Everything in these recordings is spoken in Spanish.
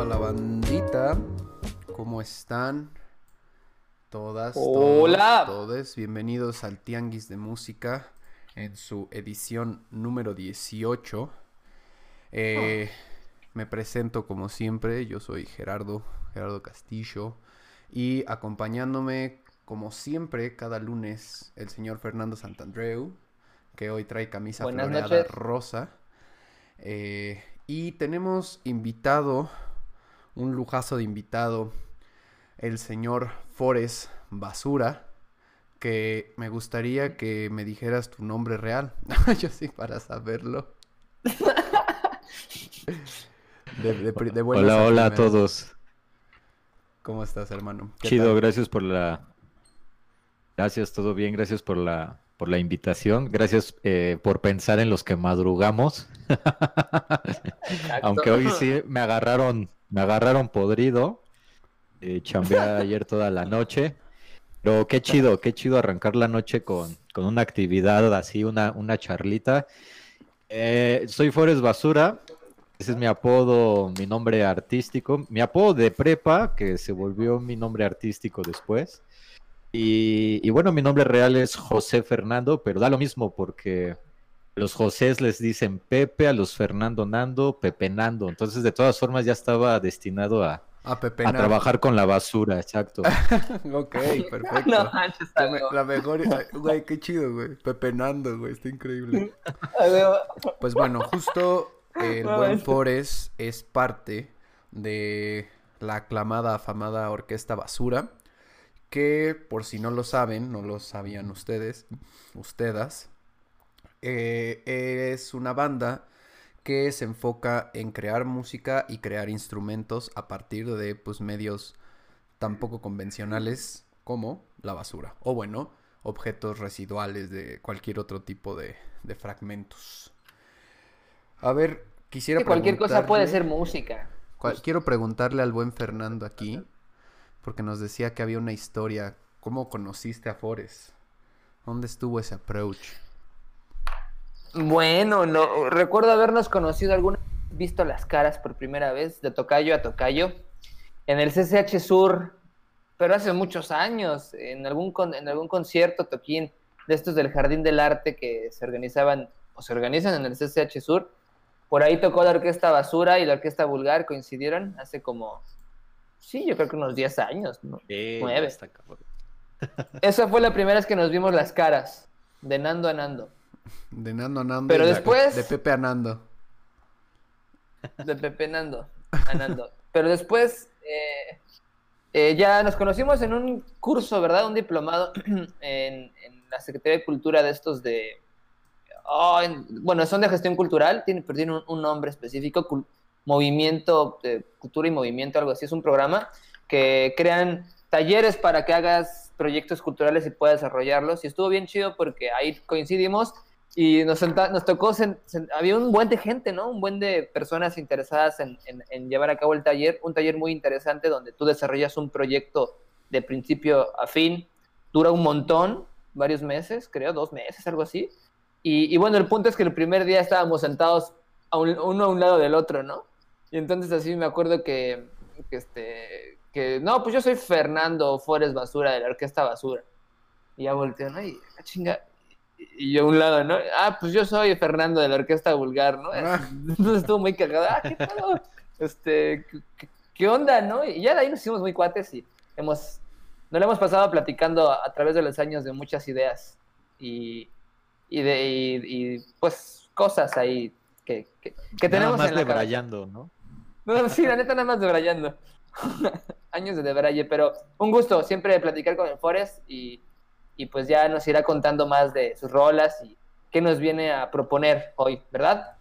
Hola la bandita, ¿cómo están? Todas, Hola. todos, todes. Bienvenidos al Tianguis de Música en su edición número 18. Eh, Me presento como siempre, yo soy Gerardo, Gerardo Castillo, y acompañándome como siempre cada lunes el señor Fernando Santandreu, que hoy trae camisa Buenas floreada noches. rosa. Eh, y tenemos invitado, un lujazo de invitado, el señor Forest Basura, que me gustaría que me dijeras tu nombre real. Yo sí, para saberlo. De, de pri- de buenas Hola, hola a todos. ¿Cómo estás, hermano? ¿Qué Chido, tal? gracias por la... Gracias, todo bien, gracias por la, por la invitación. Gracias eh, por pensar en los que madrugamos. Aunque hoy sí me agarraron, me agarraron podrido. Eh, chambeé ayer toda la noche. Pero qué chido, qué chido arrancar la noche con, con una actividad así, una, una charlita. Eh, soy Forest Basura. Ese es mi apodo, mi nombre artístico. Mi apodo de prepa, que se volvió mi nombre artístico después. Y, y bueno, mi nombre real es José Fernando, pero da lo mismo porque los Josés les dicen Pepe, a los Fernando Nando, Pepe Nando. Entonces, de todas formas, ya estaba destinado a, A a trabajar con la basura, exacto. Ok, perfecto. No manches, La, está me- la mejor, güey, qué chido, güey. Pepenando, güey, está increíble. Pues bueno, justo el No buen. Forest es parte de la aclamada, afamada Orquesta Basura, que por si no lo saben, no lo sabían ustedes, ustedes, eh, es una banda que se enfoca en crear música y crear instrumentos a partir de pues medios tan poco convencionales como la basura, o bueno, objetos residuales de cualquier otro tipo de, de fragmentos. A ver, quisiera Que cualquier cosa puede ser música. cual- quiero preguntarle al buen Fernando aquí, porque nos decía que había una historia. ¿Cómo conociste a Forest? ¿Dónde estuvo ese approach? Bueno, no recuerdo habernos conocido alguna vez, visto las caras por primera vez de tocayo a tocayo en el CCH Sur, pero hace muchos años, en algún con- en algún concierto toquín de estos del Jardín del Arte que se organizaban o se organizan en el CCH Sur. Por ahí tocó la Orquesta Basura y la Orquesta Vulgar coincidieron hace como sí, yo creo que unos 10 años, ¿no? Nueve. está cabrón. Esa fue la primera vez que nos vimos las caras, de Nando a Nando. De Nando a Nando. Pero la- después- De Pepe a Nando. De Pepe Nando. a Nando. Pero después eh, eh, ya nos conocimos en un curso, ¿verdad? Un diplomado en, en la Secretaría de Cultura de estos de... oh, en- bueno, son de gestión cultural, tiene, pero tiene un, un nombre específico, cul- Movimiento de Cultura y Movimiento, algo así. Es un programa que crean talleres para que hagas proyectos culturales y puedas desarrollarlos. Y estuvo bien chido porque ahí coincidimos y nos, senta- nos tocó, había un buen de gente, ¿no? Un buen de personas interesadas en, en- en llevar a cabo el taller, un taller muy interesante donde tú desarrollas un proyecto de principio a fin, dura un montón, varios meses, creo, dos meses, algo así. Y, y bueno, el punto es que el primer día estábamos sentados a un- uno a un lado del otro, ¿no? Y entonces así me acuerdo que, que este, que, no, pues yo soy Fernando Forest Basura de la Orquesta Basura. Y ya volteo, ¿no? Y, ah, chinga, y yo a un lado, ¿no? Ah, pues yo soy Fernando de la Orquesta Vulgar, ¿no? Ah. Entonces estuvo muy cagado. Ah, ¿qué pedo? Este, ¿qué, onda, no? Y ya de ahí nos hicimos muy cuates y hemos, nos lo hemos pasado platicando a, a través de los años de muchas ideas y, y de, y, y, pues, cosas ahí que, que, que Nada tenemos más en la cabeza. debrayando, ¿no? No, sí, la neta nada más debrayando. Años de debraye, pero un gusto siempre platicar con el Forest y, y pues ya nos irá contando más de sus rolas y qué nos viene a proponer hoy, ¿verdad?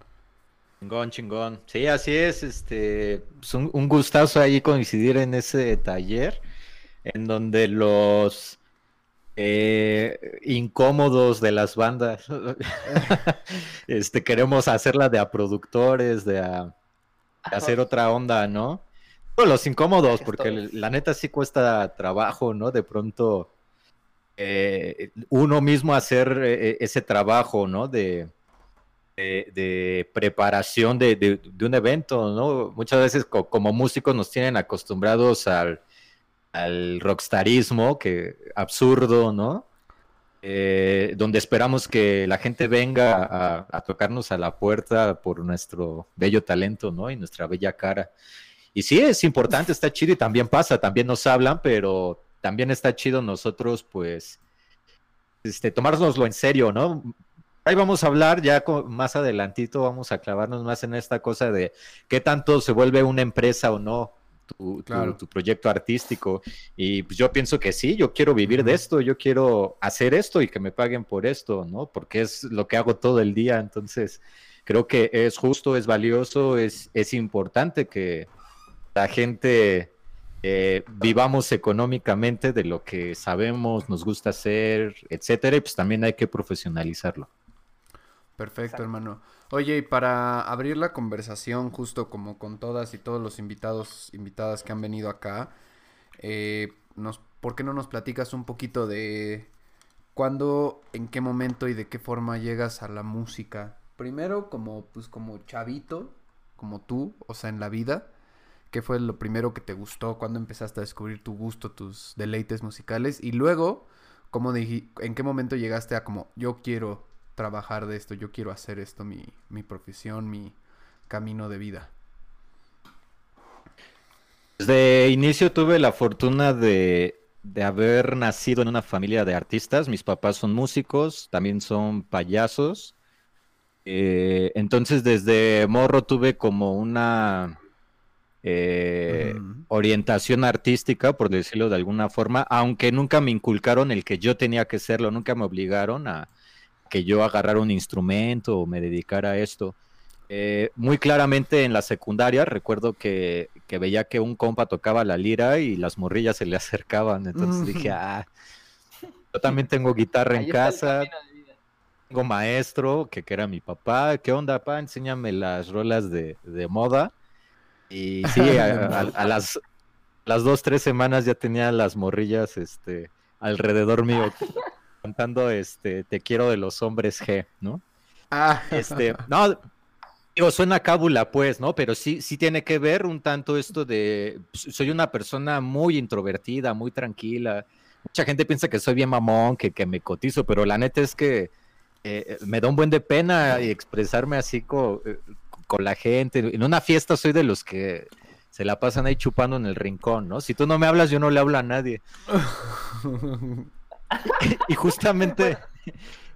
Chingón, chingón. Sí, así es, este, es un, un gustazo ahí coincidir en ese taller, en donde los eh, incómodos de las bandas, este, queremos hacerla de a productores, de a, de hacer otra onda, ¿no? Bueno, los incómodos, porque la neta sí cuesta trabajo, ¿no? De pronto eh, uno mismo hacer eh, ese trabajo, ¿no? De, de, preparación de, un evento, ¿no? Muchas veces como músicos nos tienen acostumbrados al, al rockstarismo, que absurdo, ¿no? Eh, donde esperamos que la gente venga a, tocarnos a la puerta por nuestro bello talento, ¿no? Y nuestra bella cara. Y sí, es importante, está chido y también pasa, también nos hablan, pero también está chido nosotros, pues, este, tomárnoslo en serio, ¿no? Ahí vamos a hablar ya más adelantito, vamos a clavarnos más en esta cosa de qué tanto se vuelve una empresa o no tu, tu, proyecto artístico. Y pues yo pienso que sí, yo quiero vivir de esto, yo quiero hacer esto y que me paguen por esto, ¿no? Porque es lo que hago todo el día. Entonces, creo que es justo, es valioso, es, es importante que la gente eh, vivamos económicamente de lo que sabemos, nos gusta hacer, etcétera, y pues también hay que profesionalizarlo. Perfecto, hermano. Oye, y para abrir la conversación, justo como con todas y todos los invitados, invitadas que han venido acá, eh, nos, ¿por qué no nos platicas un poquito de cuándo, en qué momento y de qué forma llegas a la música? Primero, como, pues, como chavito, como tú, o sea, en la vida. ¿Qué fue lo primero que te gustó? ¿Cuándo empezaste a descubrir tu gusto, tus deleites musicales? Y luego, ¿cómo ¿en qué momento llegaste a como yo quiero trabajar de esto, yo quiero hacer esto mi, mi profesión, mi camino de vida. Desde inicio tuve la fortuna de, de haber nacido en una familia de artistas. Mis papás son músicos, también son payasos. Eh, entonces desde morro tuve como una eh, orientación artística, por decirlo de alguna forma, aunque nunca me inculcaron el que yo tenía que serlo, nunca me obligaron a, que yo agarrara un instrumento o me dedicara a esto. Eh, muy claramente en la secundaria recuerdo que, veía que un compa tocaba la lira y las morrillas se le acercaban. Entonces dije, ah, yo también tengo guitarra en casa. Tengo maestro, que, que, era mi papá. ¿Qué onda, papá? Enséñame las rolas de, moda. Y sí, a, las, las dos, tres semanas ya tenía las morrillas este, alrededor mío cantando este Te quiero de los hombres G, ¿no? Ah. Este, no, digo, suena cábula, pues, ¿no? Pero sí, sí tiene que ver un tanto esto de. Pues, soy una persona muy introvertida, muy tranquila. Mucha gente piensa que soy bien mamón, que, que me cotizo, pero la neta es que eh, me da un buen de pena expresarme así eh, con la gente. En una fiesta soy de los que se la pasan ahí chupando en el rincón, ¿no? Si tú no me hablas, yo no le hablo a nadie. y justamente,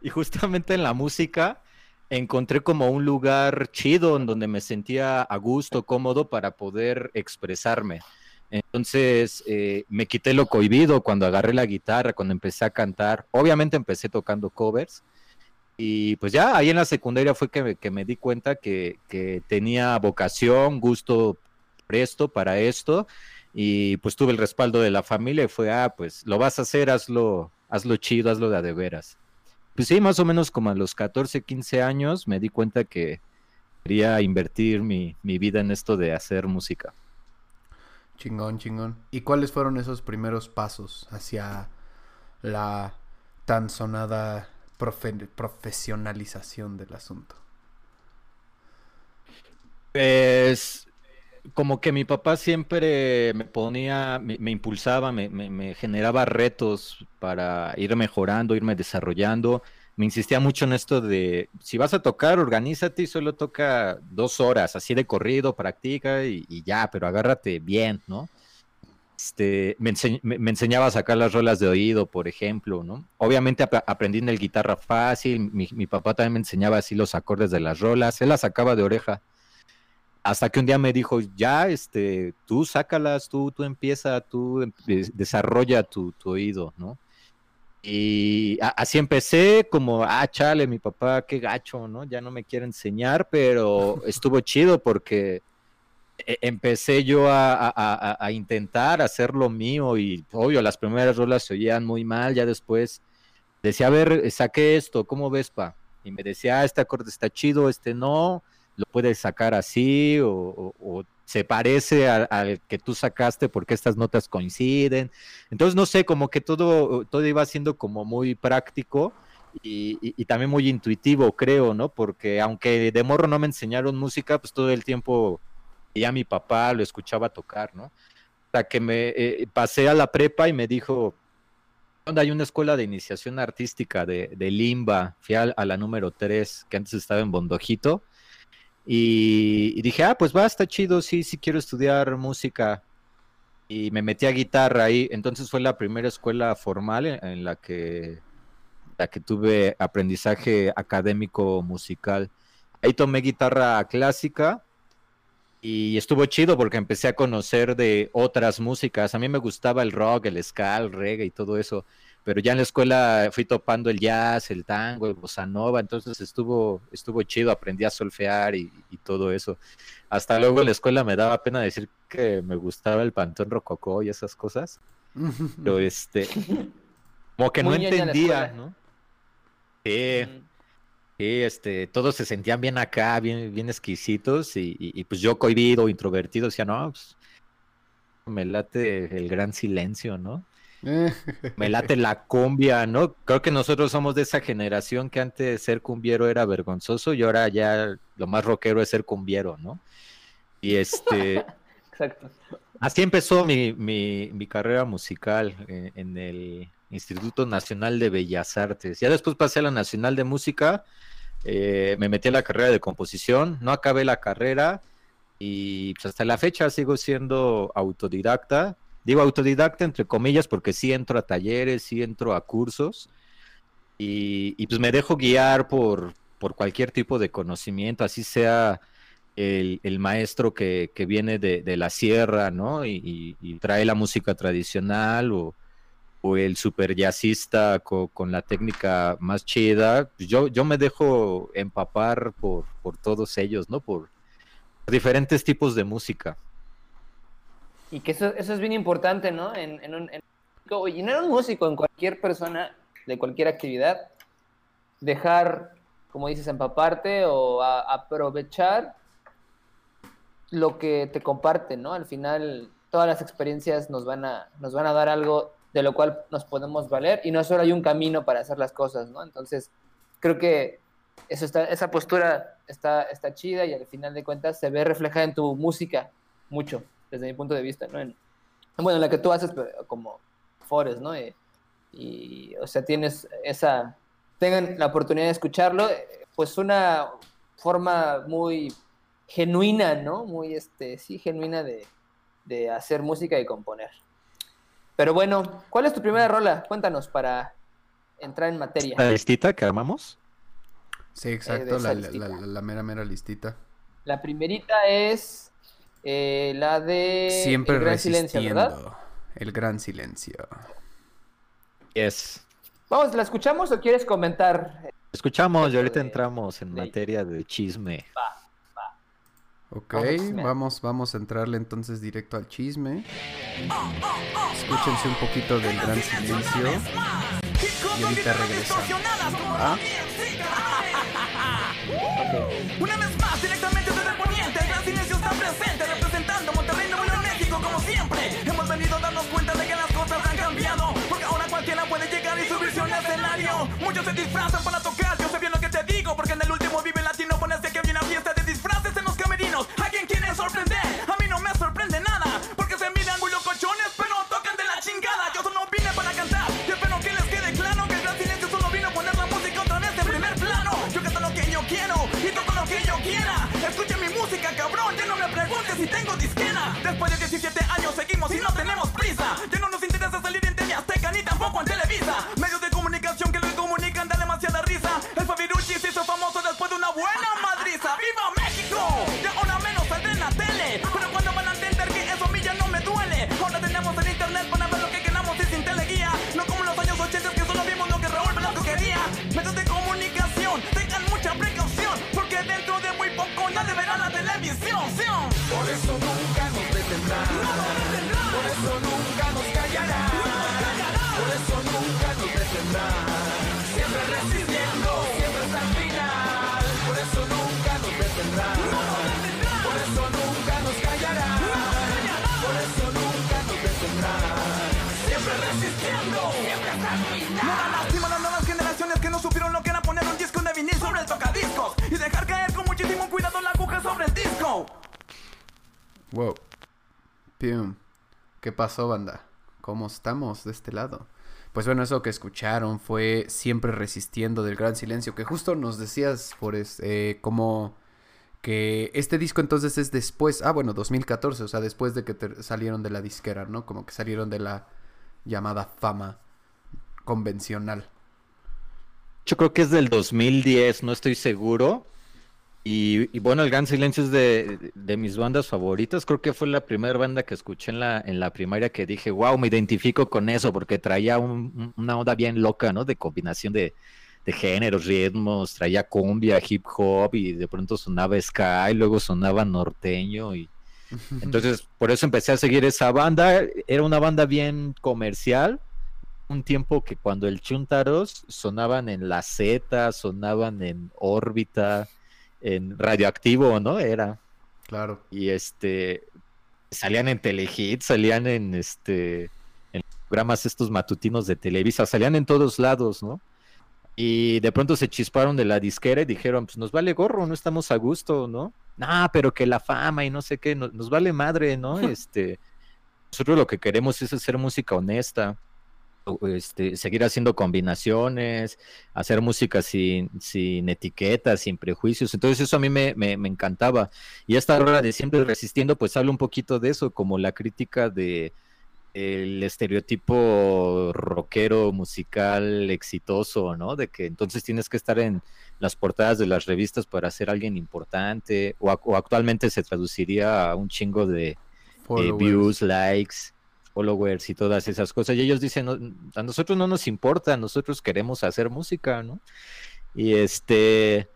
y justamente en la música encontré como un lugar chido en donde me sentía a gusto, cómodo para poder expresarme. Entonces eh, me quité lo cohibido cuando agarré la guitarra, cuando empecé a cantar. Obviamente empecé tocando covers. Y pues ya ahí en la secundaria fue que me, di cuenta que, tenía vocación, gusto presto para esto. Y pues tuve el respaldo de la familia y fue, ah, pues lo vas a hacer, hazlo, hazlo chido, hazlo de de veras. Pues sí, más o menos como a los 14, 15 años me di cuenta que quería invertir mi, vida en esto de hacer música. Chingón, chingón. ¿Y cuáles fueron esos primeros pasos hacia la tan sonada profesionalización del asunto? Pues como que mi papá siempre me ponía, me, impulsaba, me, generaba retos para ir mejorando, irme desarrollando. Me insistía mucho en esto de, si vas a tocar, organízate y solo toca dos horas, así de corrido, practica y, ya, pero agárrate bien, ¿no? Este, me, enseñaba a sacar las rolas de oído, por ejemplo, ¿no? Obviamente aprendí en el guitarra fácil, mi, papá también me enseñaba así los acordes de las rolas, él las sacaba de oreja hasta que un día me dijo, ya, este, tú sácalas, tú, tú empieza, tú em, desarrolla tu, oído, ¿no? Y así empecé, como, ah, chale, mi papá, qué gacho, ¿no? Ya no me quiere enseñar, pero estuvo chido porque empecé yo a, a, intentar hacer lo mío y, obvio, las primeras rolas se oían muy mal, ya después decía, a ver, saqué esto, ¿cómo ves, pa? Y me decía, ah, este acorde está chido, este no, lo puedes sacar así o, se parece al que tú sacaste porque estas notas coinciden. Entonces, no sé, como que todo, todo iba siendo como muy práctico y, y- y también muy intuitivo, creo, ¿no? Porque aunque de morro no me enseñaron música, pues todo el tiempo ya mi papá lo escuchaba tocar, ¿no? Hasta que me eh, pasé a la prepa y me dijo, "¿Dónde hay una escuela de iniciación artística de, de Limba? Fui a, a la número 3, que antes estaba en Bondojito, y, y dije, ah, pues va, está chido, sí, sí quiero estudiar música. Y me metí a guitarra ahí, entonces fue la primera escuela formal en, en la que la que tuve aprendizaje académico musical. Ahí tomé guitarra clásica y estuvo chido porque empecé a conocer de otras músicas. A mí me gustaba el rock, el ska, el reggae y todo eso, pero ya en la escuela fui topando el jazz, el tango, el bossa nova, entonces estuvo estuvo chido, aprendí a solfear y, y todo eso. Hasta luego en la escuela me daba pena decir que me gustaba el pantón rococó y esas cosas, pero este como que no Muy entendía. ¿no? Sí, Mm. Sí, este, todos se sentían bien acá, bien, bien exquisitos, y, y- y, pues yo cohibido, introvertido, decía, no, pues, me late el gran silencio, ¿no? Me late la cumbia, ¿no? Creo que nosotros somos de esa generación que antes ser cumbiero era vergonzoso y ahora ya lo más rockero es ser cumbiero, ¿no? Y este, Exacto. Así empezó mi, mi, mi carrera musical eh, en el Instituto Nacional de Bellas Artes. Ya después pasé a la Nacional de Música, eh, me metí a la carrera de composición, no acabé la carrera y pues, hasta la fecha sigo siendo autodidacta. Digo autodidacta entre comillas porque sí entro a talleres, sí entro a cursos y, pues me dejo guiar por, por cualquier tipo de conocimiento, así sea el, maestro que, que viene de, de la sierra, ¿no? Y trae la música tradicional o, o el super jazzista co- con, la técnica más chida. Pues Yo, yo me dejo empapar por, por todos ellos, ¿no? Por diferentes tipos de música. Y que eso, eso es bien importante, ¿no? En, en un, en- y era un músico, en cualquier persona de cualquier actividad, dejar, como dices, empaparte o aprovechar lo que te comparten, ¿no? Al final, todas las experiencias nos van a, nos van a dar algo de lo cual nos podemos valer y no solo hay un camino para hacer las cosas, ¿no? Entonces, creo que eso está, esa postura está, está chida y al final de cuentas se ve reflejada en tu música mucho, desde mi punto de vista, ¿no? En, bueno, en la que tú haces como Forest, ¿no? Y, y, o sea, tienes esa, tengan la oportunidad de escucharlo, eh, pues una forma muy genuina, ¿no? Muy, este, sí, genuina de, de hacer música y componer. Pero bueno, ¿cuál es tu primera rola? Cuéntanos para entrar en materia. La listita que armamos. Sí, de exacto, la, la- listita. la- la mera, mera listita. La primerita es eh, la de Siempre El Gran Silencio, resistiendo. ¿verdad? El gran silencio. Yes. Vamos, ¿la escuchamos o quieres comentar? Escuchamos y ahorita de- entramos en de- materia de chisme. Ok, Vamos vamos, a entrarle entonces directo al chisme. Escúchense un poquito del gran silencio. Y ahorita regresamos. Una cabrón, ya no me preguntes si tengo disquera. Después de 17 años seguimos y no tenemos prisa. Ya no nos interesa salir en TV ni tampoco en Televisa. Medios de comunicación que lo comunican da demasiada risa. El Fabirucci se hizo famoso después de una buena madriza. ¡Viva México! eso. Siempre resistiendo, siempre hasta el final. Por eso nunca nos detendrán. Por eso nunca nos callarán. Por eso nunca nos detendrán. Siempre resistiendo, siempre hasta el final. No da lástima las nuevas generaciones que no supieron lo que era poner un disco de vinil sobre el tocadiscos y dejar caer con muchísimo cuidado la aguja sobre el disco. Wow. ¿Qué pasó, banda? ¿Cómo estamos de este lado? Pues bueno, eso que escucharon fue Siempre Resistiendo del Gran Silencio, que justo nos decías, Forrest, eh, como que este disco entonces es después, ah, bueno, 2014, o sea, después de que te- salieron de la disquera, ¿no? Como que salieron de la llamada fama convencional. Yo creo que es del 2010, no estoy seguro. Y, y bueno, el Gran Silencio es de, de mis bandas favoritas. Creo que fue la primera banda que escuché en la, en la primaria que dije, wow, me identifico con eso, porque traía un- un- una onda bien loca, ¿no? De combinación de, de géneros, ritmos, traía cumbia, hip hop, y de pronto sonaba ska, y luego sonaba norteño, y entonces, por eso empecé a seguir esa banda. Era una banda bien comercial. Un tiempo que cuando el Chuntaros sonaban en la Z, sonaban en órbita, en radioactivo, ¿no? Era. Claro. Y este salían en Telehit, salían en este en programas estos matutinos de Televisa, salían en todos lados, ¿no? Y de pronto se chisparon de la disquera y dijeron, pues nos vale gorro, no estamos a gusto, ¿no? Nah, pero que la fama y no sé qué, no- nos vale madre, ¿no? Este, nosotros lo que queremos es hacer música honesta, este, seguir haciendo combinaciones, hacer música sin, sin etiquetas, sin prejuicios. Entonces eso a mí me, me, me encantaba. Y esta hora de siempre resistiendo, pues habla un poquito de eso, como la crítica de el estereotipo rockero musical exitoso, ¿no? De que entonces tienes que estar en las portadas de las revistas para ser alguien importante, o, ac- o actualmente se traduciría a un chingo de eh, views, likes, followers y todas esas cosas. Y ellos dicen, "No, a nosotros no nos importa, nosotros queremos hacer música, ¿no? Y este,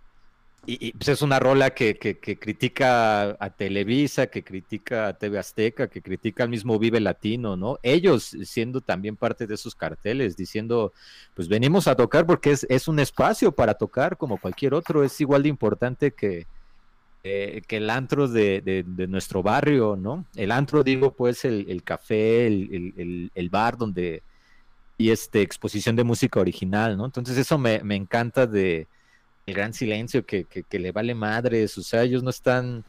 y, pues es una rola que, que, que critica a Televisa, que critica a TV Azteca, que critica al mismo Vive Latino, ¿no? Ellos siendo también parte de esos carteles, diciendo, pues venimos a tocar porque es, es un espacio para tocar como cualquier otro, es igual de importante que, eh, que el antro de, de- de nuestro barrio, ¿no? El antro, digo, pues el, el café, el, el- bar donde y este exposición de música original, ¿no? Entonces eso me, me encanta de el gran silencio que, que, que le vale madres, o sea, ellos no están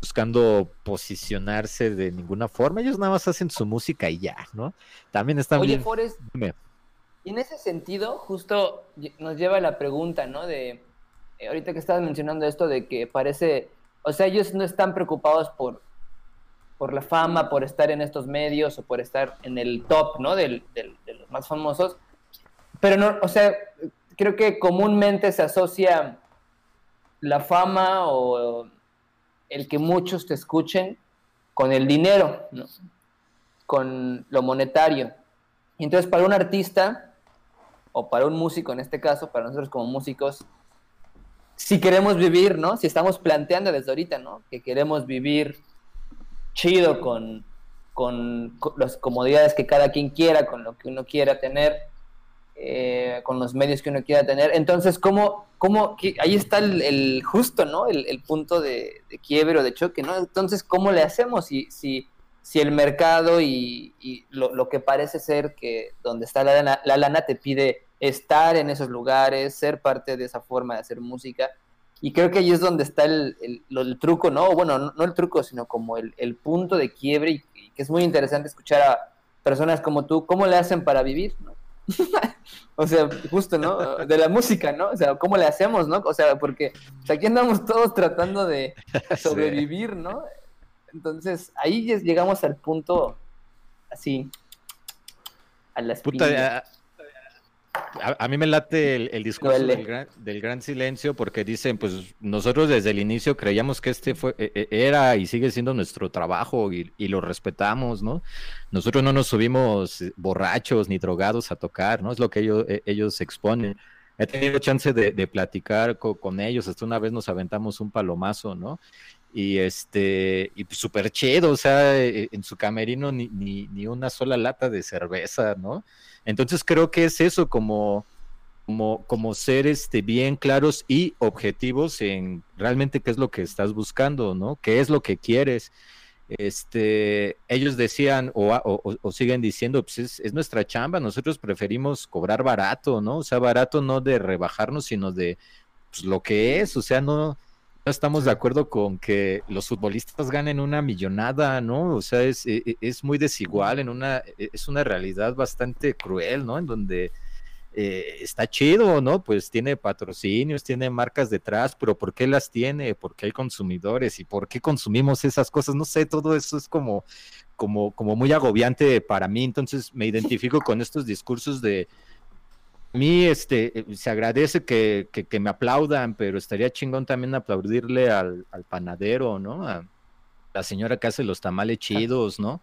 buscando posicionarse de ninguna forma, ellos nada más hacen su música y ya, ¿no? También están Oye, bien. Forrest, Dime. y en ese sentido, justo nos lleva a la pregunta, ¿no? De, eh, ahorita que estabas mencionando esto de que parece, o sea, ellos no están preocupados por, por la fama, por estar en estos medios o por estar en el top, ¿no? De los más famosos. Pero no, o sea, creo que comúnmente se asocia la fama o el que muchos te escuchen con el dinero. Con lo monetario. Y entonces para un artista, o para un músico en este caso, para nosotros como músicos, si queremos vivir, ¿no? Si estamos planteando desde ahorita, ¿no? Que queremos vivir chido con, con, las comodidades que cada quien quiera, con lo que uno quiera tener, eh, con los medios que uno quiera tener. Entonces, ¿cómo, cómo, ahí está el, el justo, ¿no? El, el punto de, de quiebre o de choque, ¿no? Entonces, ¿cómo le hacemos si, si, si el mercado y, y lo, lo que parece ser que donde está la lana, la lana te pide estar en esos lugares, ser parte de esa forma de hacer música? Y creo que ahí es donde está el, el- truco, ¿no? Bueno, no, no el truco, sino como el, el punto de quiebre y, y que es muy interesante escuchar a personas como tú, ¿cómo le hacen para vivir? ¿no? o sea, justo, ¿no? De la música, ¿no? O sea, ¿cómo le hacemos, no? O sea, porque o sea, aquí andamos todos tratando de sobrevivir, ¿no? Entonces, ahí llegamos al punto así, a la Puta. A, a- mí me late el, el discurso del gran, del gran silencio porque dicen, pues nosotros desde el inicio creíamos que este fue, e- e- era y sigue siendo nuestro trabajo y, y lo respetamos, ¿no? Nosotros no nos subimos borrachos ni drogados a tocar, ¿no? Es lo que ellos, e- ellos exponen. He tenido chance de, de platicar co- con ellos, hasta una vez nos aventamos un palomazo, ¿no? Y este, y súper chido, o sea, eh, en su camerino ni, ni, ni una sola lata de cerveza, ¿no? Entonces creo que es eso, como, como, como ser este, bien claros y objetivos en realmente qué es lo que estás buscando, ¿no? ¿Qué es lo que quieres? Este, ellos decían o, siguen diciendo, pues es, es nuestra chamba, nosotros preferimos cobrar barato, ¿no? O sea, barato no de rebajarnos, sino de pues, lo que es, o sea, no estamos de acuerdo con que los futbolistas ganen una millonada, ¿no? O sea, es, e, e, es muy desigual, en una, e, es una realidad bastante cruel, ¿no? En donde eh, está chido, ¿no? Pues tiene patrocinios, tiene marcas detrás, pero ¿por qué las tiene? ¿Por qué hay consumidores? ¿Y por qué consumimos esas cosas? No sé, todo eso es como, como, como muy agobiante para mí, entonces me identifico con estos discursos de mí este, eh, se agradece que, que, me aplaudan, pero estaría chingón también aplaudirle al, al, panadero, ¿no? A la señora que hace los tamales chidos, ¿no?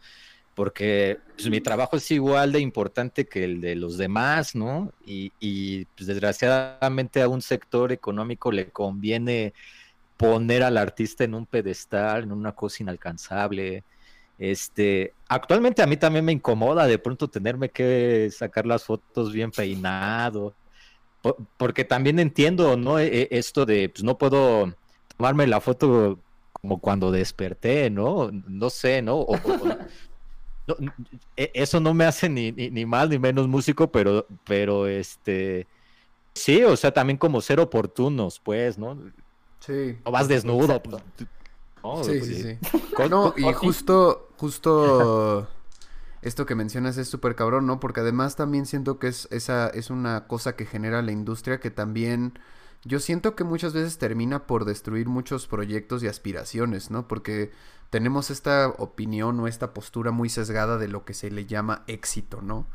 Porque pues, mi trabajo es igual de importante que el de los demás, ¿no? Y, y pues, desgraciadamente a un sector económico le conviene poner al artista en un pedestal, en una cosa inalcanzable, este, actualmente a mí también me incomoda de pronto tenerme que sacar las fotos bien peinado, porque también entiendo, ¿no? E, e, esto de, pues no puedo tomarme la foto como cuando desperté, ¿no? No sé, ¿no? E, eso no me hace ni, ni, más ni menos músico, pero, pero este, sí, o sea, también como ser oportunos, pues, ¿no? Sí. O vas desnudo, pues, sí, sí, sí. No, y justo, justo esto que mencionas es súper cabrón, ¿no? Porque además también siento que es, esa, es una cosa que genera la industria que también yo siento que muchas veces termina por destruir muchos proyectos y aspiraciones, ¿no? Porque tenemos esta opinión o esta postura muy sesgada de lo que se le llama éxito, ¿no?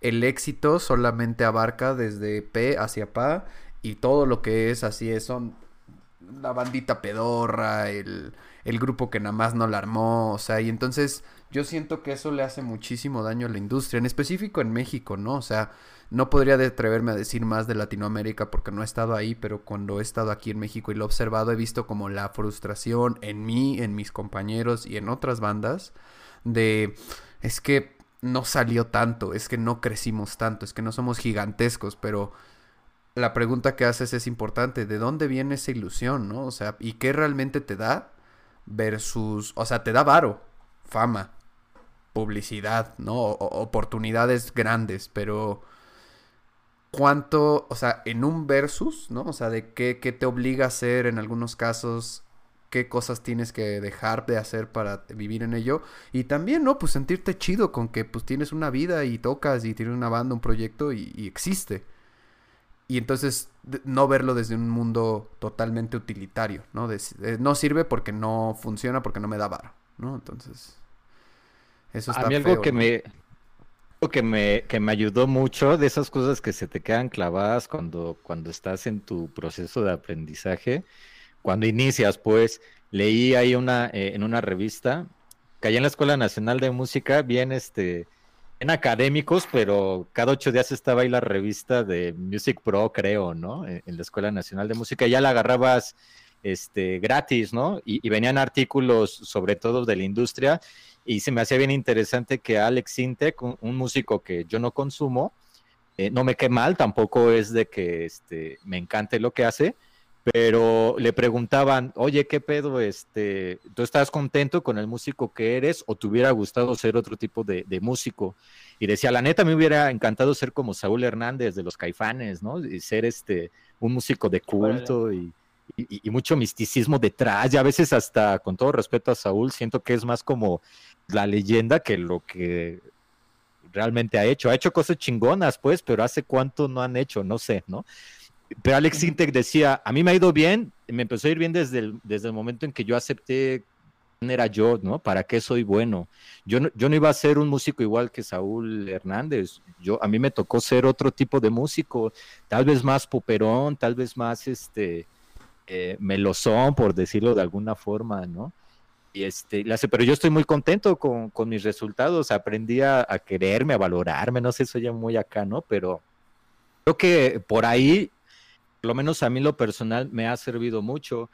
El éxito solamente abarca desde P hacia PA y todo lo que es así es, son la bandita pedorra, el, el grupo que nada más no la armó, o sea, y entonces yo siento que eso le hace muchísimo daño a la industria, en específico en México, ¿no? O sea, no podría atreverme a decir más de Latinoamérica porque no he estado ahí, pero cuando he estado aquí en México y lo he observado, he visto como la frustración en mí, en mis compañeros y en otras bandas de es que no salió tanto, es que no crecimos tanto, es que no somos gigantescos, pero la pregunta que haces es importante. ¿De dónde viene esa ilusión, no? O sea, ¿y qué realmente te da versus... O sea, te da varo, fama, publicidad, ¿no? oportunidades grandes, pero... ¿Cuánto, o sea, en un versus, ¿no? O sea, de qué, qué te obliga a hacer en algunos casos, qué cosas tienes que dejar de hacer para vivir en ello. Y también, ¿no? Pues sentirte chido con que pues tienes una vida y tocas y tienes una banda, un proyecto y, y existe y entonces no verlo desde un mundo totalmente utilitario, ¿no? no sirve porque no funciona, porque no me da varo, ¿no? Entonces, eso está A mí algo que me que me que me ayudó mucho de esas cosas que se te quedan clavadas cuando cuando estás en tu proceso de aprendizaje, cuando inicias, pues leí ahí una eh, en una revista que allá en la Escuela Nacional de Música bien este en académicos, pero cada ocho días estaba ahí la revista de Music Pro, creo, ¿no? En, la Escuela Nacional de Música, ya la agarrabas este, gratis, ¿no? Y, venían artículos sobre todo de la industria y se me hacía bien interesante que Alex Sintek, un, músico que yo no consumo, eh, no me quede mal, tampoco es de que este, me encante lo que hace, pero le preguntaban, oye, ¿qué pedo? Este, ¿Tú estás contento con el músico que eres o te hubiera gustado ser otro tipo de, músico? Y decía, la neta, me hubiera encantado ser como Saúl Hernández de los Caifanes, ¿no? Y ser este, un músico de culto y, mucho misticismo detrás. Y a veces hasta, con todo respeto a Saúl, siento que es más como la leyenda que lo que realmente ha hecho. Ha hecho cosas chingonas, pues, pero hace cuánto no han hecho, no sé, ¿no? Pero Alex Sintek decía, a mí me ha ido bien, me empezó a ir bien desde el, desde el momento en que yo acepté quién era yo, ¿no? ¿Para qué soy bueno? Yo no, yo no iba a ser un músico igual que Saúl Hernández, yo, a mí me tocó ser otro tipo de músico, tal vez más poperón, tal vez más, este, eh, melosón, por decirlo de alguna forma, ¿no? Y este, pero yo estoy muy contento con, con mis resultados, aprendí a, a, quererme, a valorarme, no sé, soy ya muy acá, ¿no? Pero creo que por ahí por lo menos a mí lo personal me ha servido mucho.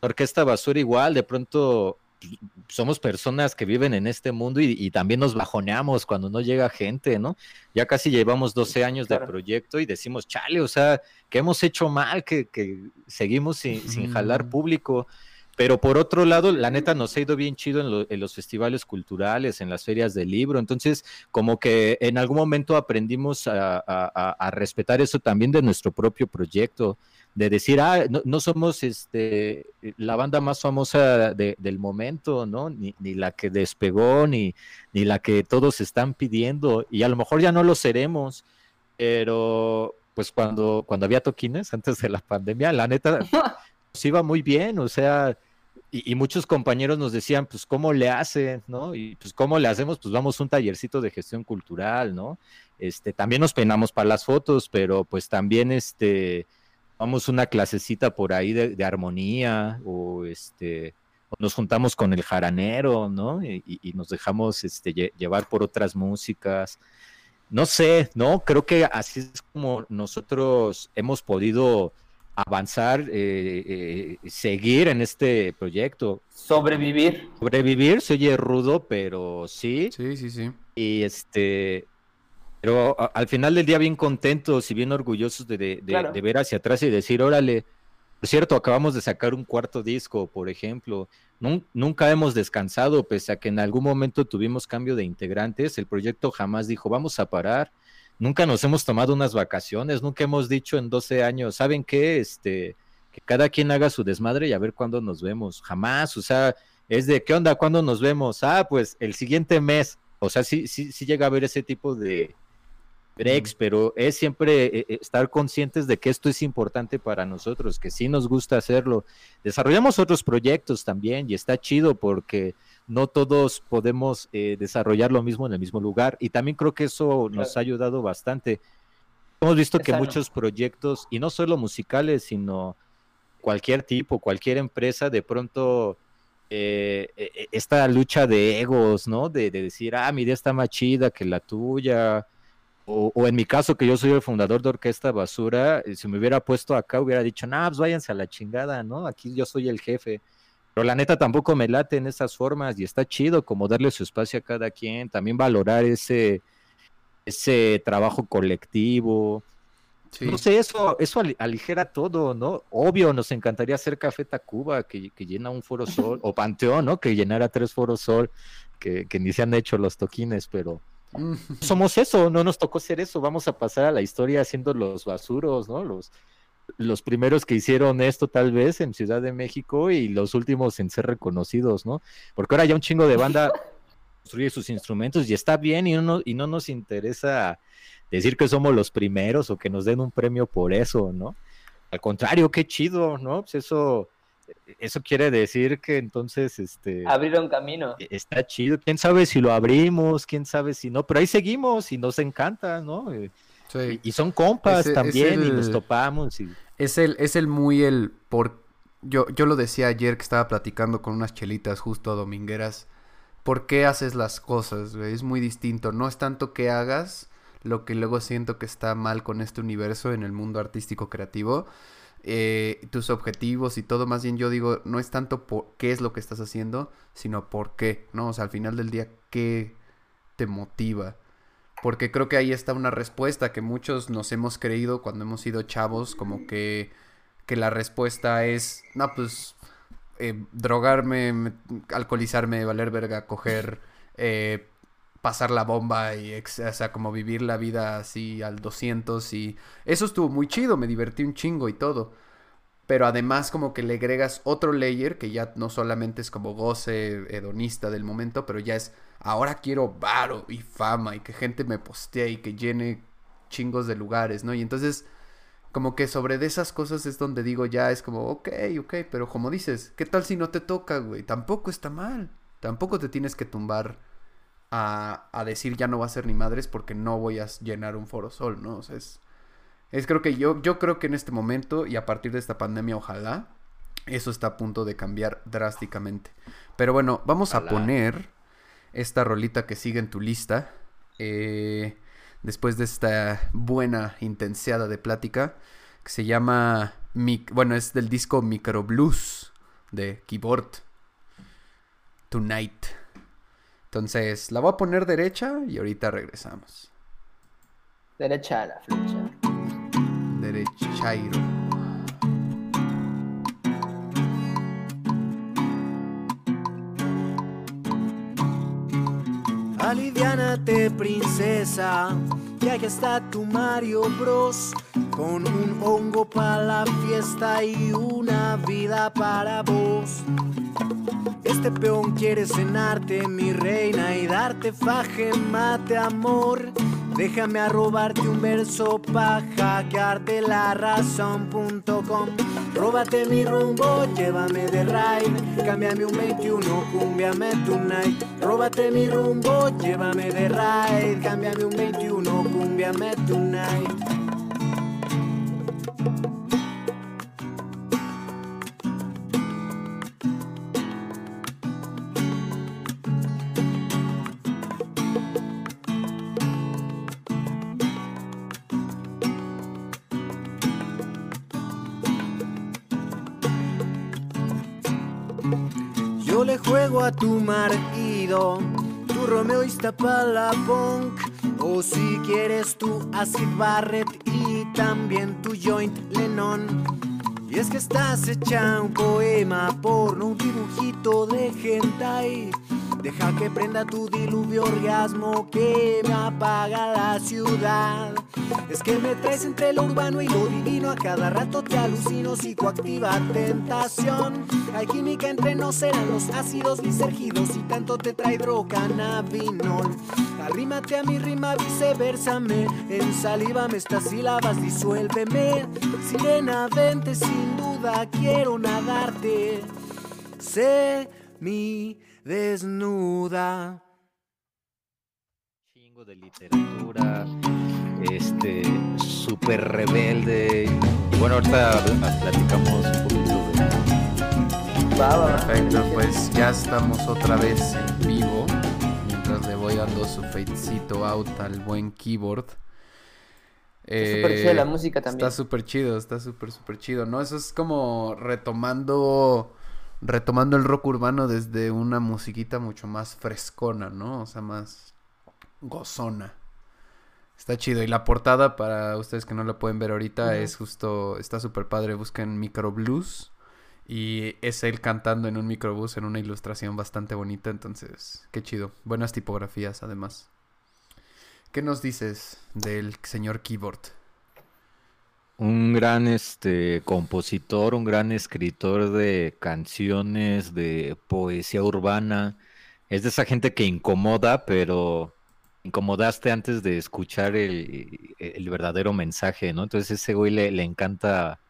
Orquesta Basura igual, de pronto pues, somos personas que viven en este mundo y, también nos bajoneamos cuando no llega gente, ¿no? Ya casi llevamos 12 años de proyecto y decimos, chale, o sea, que hemos hecho mal, que, seguimos sin, sin jalar público. Pero por otro lado, la neta nos ha ido bien chido en, los festivales culturales, en las ferias del libro. Entonces, como que en algún momento aprendimos a, respetar eso también de nuestro propio proyecto, de decir, ah, no, no somos este, la banda más famosa de- del momento, ¿no? Ni, ni la que despegó, ni, ni la que todos están pidiendo, y a lo mejor ya no lo seremos, pero pues cuando, cuando había toquines antes de la pandemia, la neta, nos iba muy bien, o sea, y, muchos compañeros nos decían, pues, ¿cómo le hacen, no? Y pues, ¿cómo le hacemos? Pues vamos a un tallercito de gestión cultural, ¿no? Este, también nos peinamos para las fotos, pero pues también, este, vamos una clasecita por ahí de, armonía, o este, o nos juntamos con el jaranero, ¿no? Y, nos dejamos, este, lle- llevar por otras músicas. No sé, ¿no? Creo que así es como nosotros hemos podido avanzar, eh, eh, seguir en este proyecto. Sobrevivir. Sobrevivir se oye rudo, pero sí. Sí, sí, sí. Y este, pero a- al final del día bien contentos y bien orgullosos de, de- de- Claro. de ver hacia atrás y decir, órale, por cierto, acabamos de sacar un cuarto disco, por ejemplo. Nun- nunca hemos descansado, pese a que en algún momento tuvimos cambio de integrantes. El proyecto jamás dijo, vamos a parar. Nunca nos hemos tomado unas vacaciones, nunca hemos dicho en 12 años, ¿saben qué? Este, que cada quien haga su desmadre y a ver cuándo nos vemos. Jamás, o sea, es de, ¿qué onda? ¿Cuándo nos vemos? Ah, pues el siguiente mes. O sea, sí, sí, sí llega a haber ese tipo de breaks, pero es siempre eh, eh, estar conscientes de que esto es importante para nosotros, que sí nos gusta hacerlo. Desarrollamos otros proyectos también y está chido porque no todos podemos eh, desarrollar lo mismo en el mismo lugar y también creo que eso nos ha ayudado bastante. Hemos visto Es que sano. muchos proyectos, y no solo musicales, sino cualquier tipo, cualquier empresa, de pronto eh, eh, esta lucha de egos, ¿no? De, de decir, ah, mi idea está más chida que la tuya. O, o en mi caso, que yo soy el fundador de Orquesta Basura, eh, si me hubiera puesto acá, hubiera dicho, nah, pues váyanse a la chingada, ¿no? Aquí yo soy el jefe. Pero la neta tampoco me late en esas formas y está chido como darle su espacio a cada quien, también valorar ese, ese trabajo colectivo. Sí. No sé, eso, eso ali- aligera todo, ¿no? Obvio, nos encantaría hacer Café Tacuba, que, que llena un Foro Sol, o Panteón, ¿no? Que llenara tres Foros Sol, que, que ni se han hecho los toquines, pero somos eso, no nos tocó ser eso, vamos a pasar a la historia haciendo los basuros, ¿no? Los, los primeros que hicieron esto tal vez en Ciudad de México y los últimos en ser reconocidos, ¿no? Porque ahora ya un chingo de banda construye sus instrumentos y está bien y no, y no nos interesa decir que somos los primeros o que nos den un premio por eso, ¿no? Al contrario, qué chido, ¿no? Pues eso, eso quiere decir que entonces, este... Abrieron camino. E- Está chido, quién sabe si lo abrimos, quién sabe si no, pero ahí seguimos y nos encanta, ¿no? Sí. Y, y son compas es también y el- nos topamos y Es el, es el muy el por yo, yo lo decía ayer que estaba platicando con unas chelitas justo domingueras. ¿Por qué haces las cosas? güey? Es muy distinto. No es tanto que hagas lo que luego siento que está mal con este universo en el mundo artístico creativo. eh, tus objetivos y todo, más bien yo digo, no es tanto por qué es lo que estás haciendo, sino por qué, ¿no? O sea, al final del día, ¿qué te motiva? Porque creo que ahí está una respuesta que muchos nos hemos creído cuando hemos sido chavos, como que, que la respuesta es, no, pues, eh, drogarme, me- alcoholizarme, valer verga, coger, eh, pasar la bomba y, o sea, como vivir la vida así al 200 y eso estuvo muy chido, me divertí un chingo y todo. Pero además como que le agregas otro layer que ya no solamente es como goce hedonista del momento, pero ya es ahora quiero varo y fama y que gente me postee y que llene chingos de lugares, ¿no? Y entonces como que sobre de esas cosas es donde digo ya es como, ok, ok, pero como dices, ¿qué tal si no te toca, güey? Tampoco está mal. Tampoco te tienes que tumbar a, a decir ya no va a ser ni madres porque no voy a llenar un foro sol, ¿no? O sea, es, es creo que yo, yo creo que en este momento y a partir de esta pandemia, ojalá, eso está a punto de cambiar drásticamente. Pero bueno, vamos a poner esta rolita que sigue en tu lista. eh, después de esta buena intensiada de plática. Que se llama. Mic- bueno, es del disco Micro Blues de Keyboard. Tonight. Entonces, la voy a poner derecha y ahorita regresamos. Derecha a la flecha. Derechairo. Aliviánate, princesa, que aquí está tu Mario Bros. Con un hongo para la fiesta y una vida para vos. Este peón quiere cenarte, mi reina, y darte faje, mate, amor. Déjame a robarte un verso pa' hackearte la razón.com. Róbate mi rumbo, llévame de ride. Cámbiame un 21, cumbiame tonight. Róbate mi rumbo, llévame de ride. Cámbiame un 21, cumbiame tonight. Tu marido, tu Romeo la punk. O si quieres tu Acid Barrett y también tu Joint Lennon. Y es que estás hecha un poema porno, un dibujito de hentai. Deja que prenda tu diluvio orgasmo que me apaga la ciudad. Es que me traes entre lo urbano y lo divino. A cada rato te alucino, psicoactiva tentación. Hay química entre nos, los ácidos lisergidos. Y tanto te trae droganabinol. Arrímate a mi rima, viceversame. En salívame estas sílabas, disuélveme. Sirena, vente sin duda, quiero nadarte. Sé mi desnuda. Chingo de literatura, este, súper rebelde. Y bueno, ahorita platicamos un poquito de... Perfecto, pues ya estamos otra vez en vivo. Mientras le voy dando su fadecito out al buen keyboard. Está súper chida Eh, la música también. Está súper chido, está súper, súper chido, ¿no? Eso es como retomando, retomando el rock urbano desde una musiquita mucho más frescona, ¿no? O sea, más gozona. Está chido. Y la portada, para ustedes que no la pueden ver ahorita, es justo, está súper padre. Busquen Micro Blues. Y es él cantando en un microbús en una ilustración bastante bonita. Entonces, qué chido. Buenas tipografías, además. ¿Qué nos dices del señor Keyboard? Un gran este compositor, un gran escritor de canciones, de poesía urbana. Es de esa gente que incomoda, pero incomodaste antes de escuchar el, el verdadero mensaje, ¿no? Entonces ese güey le, le encanta,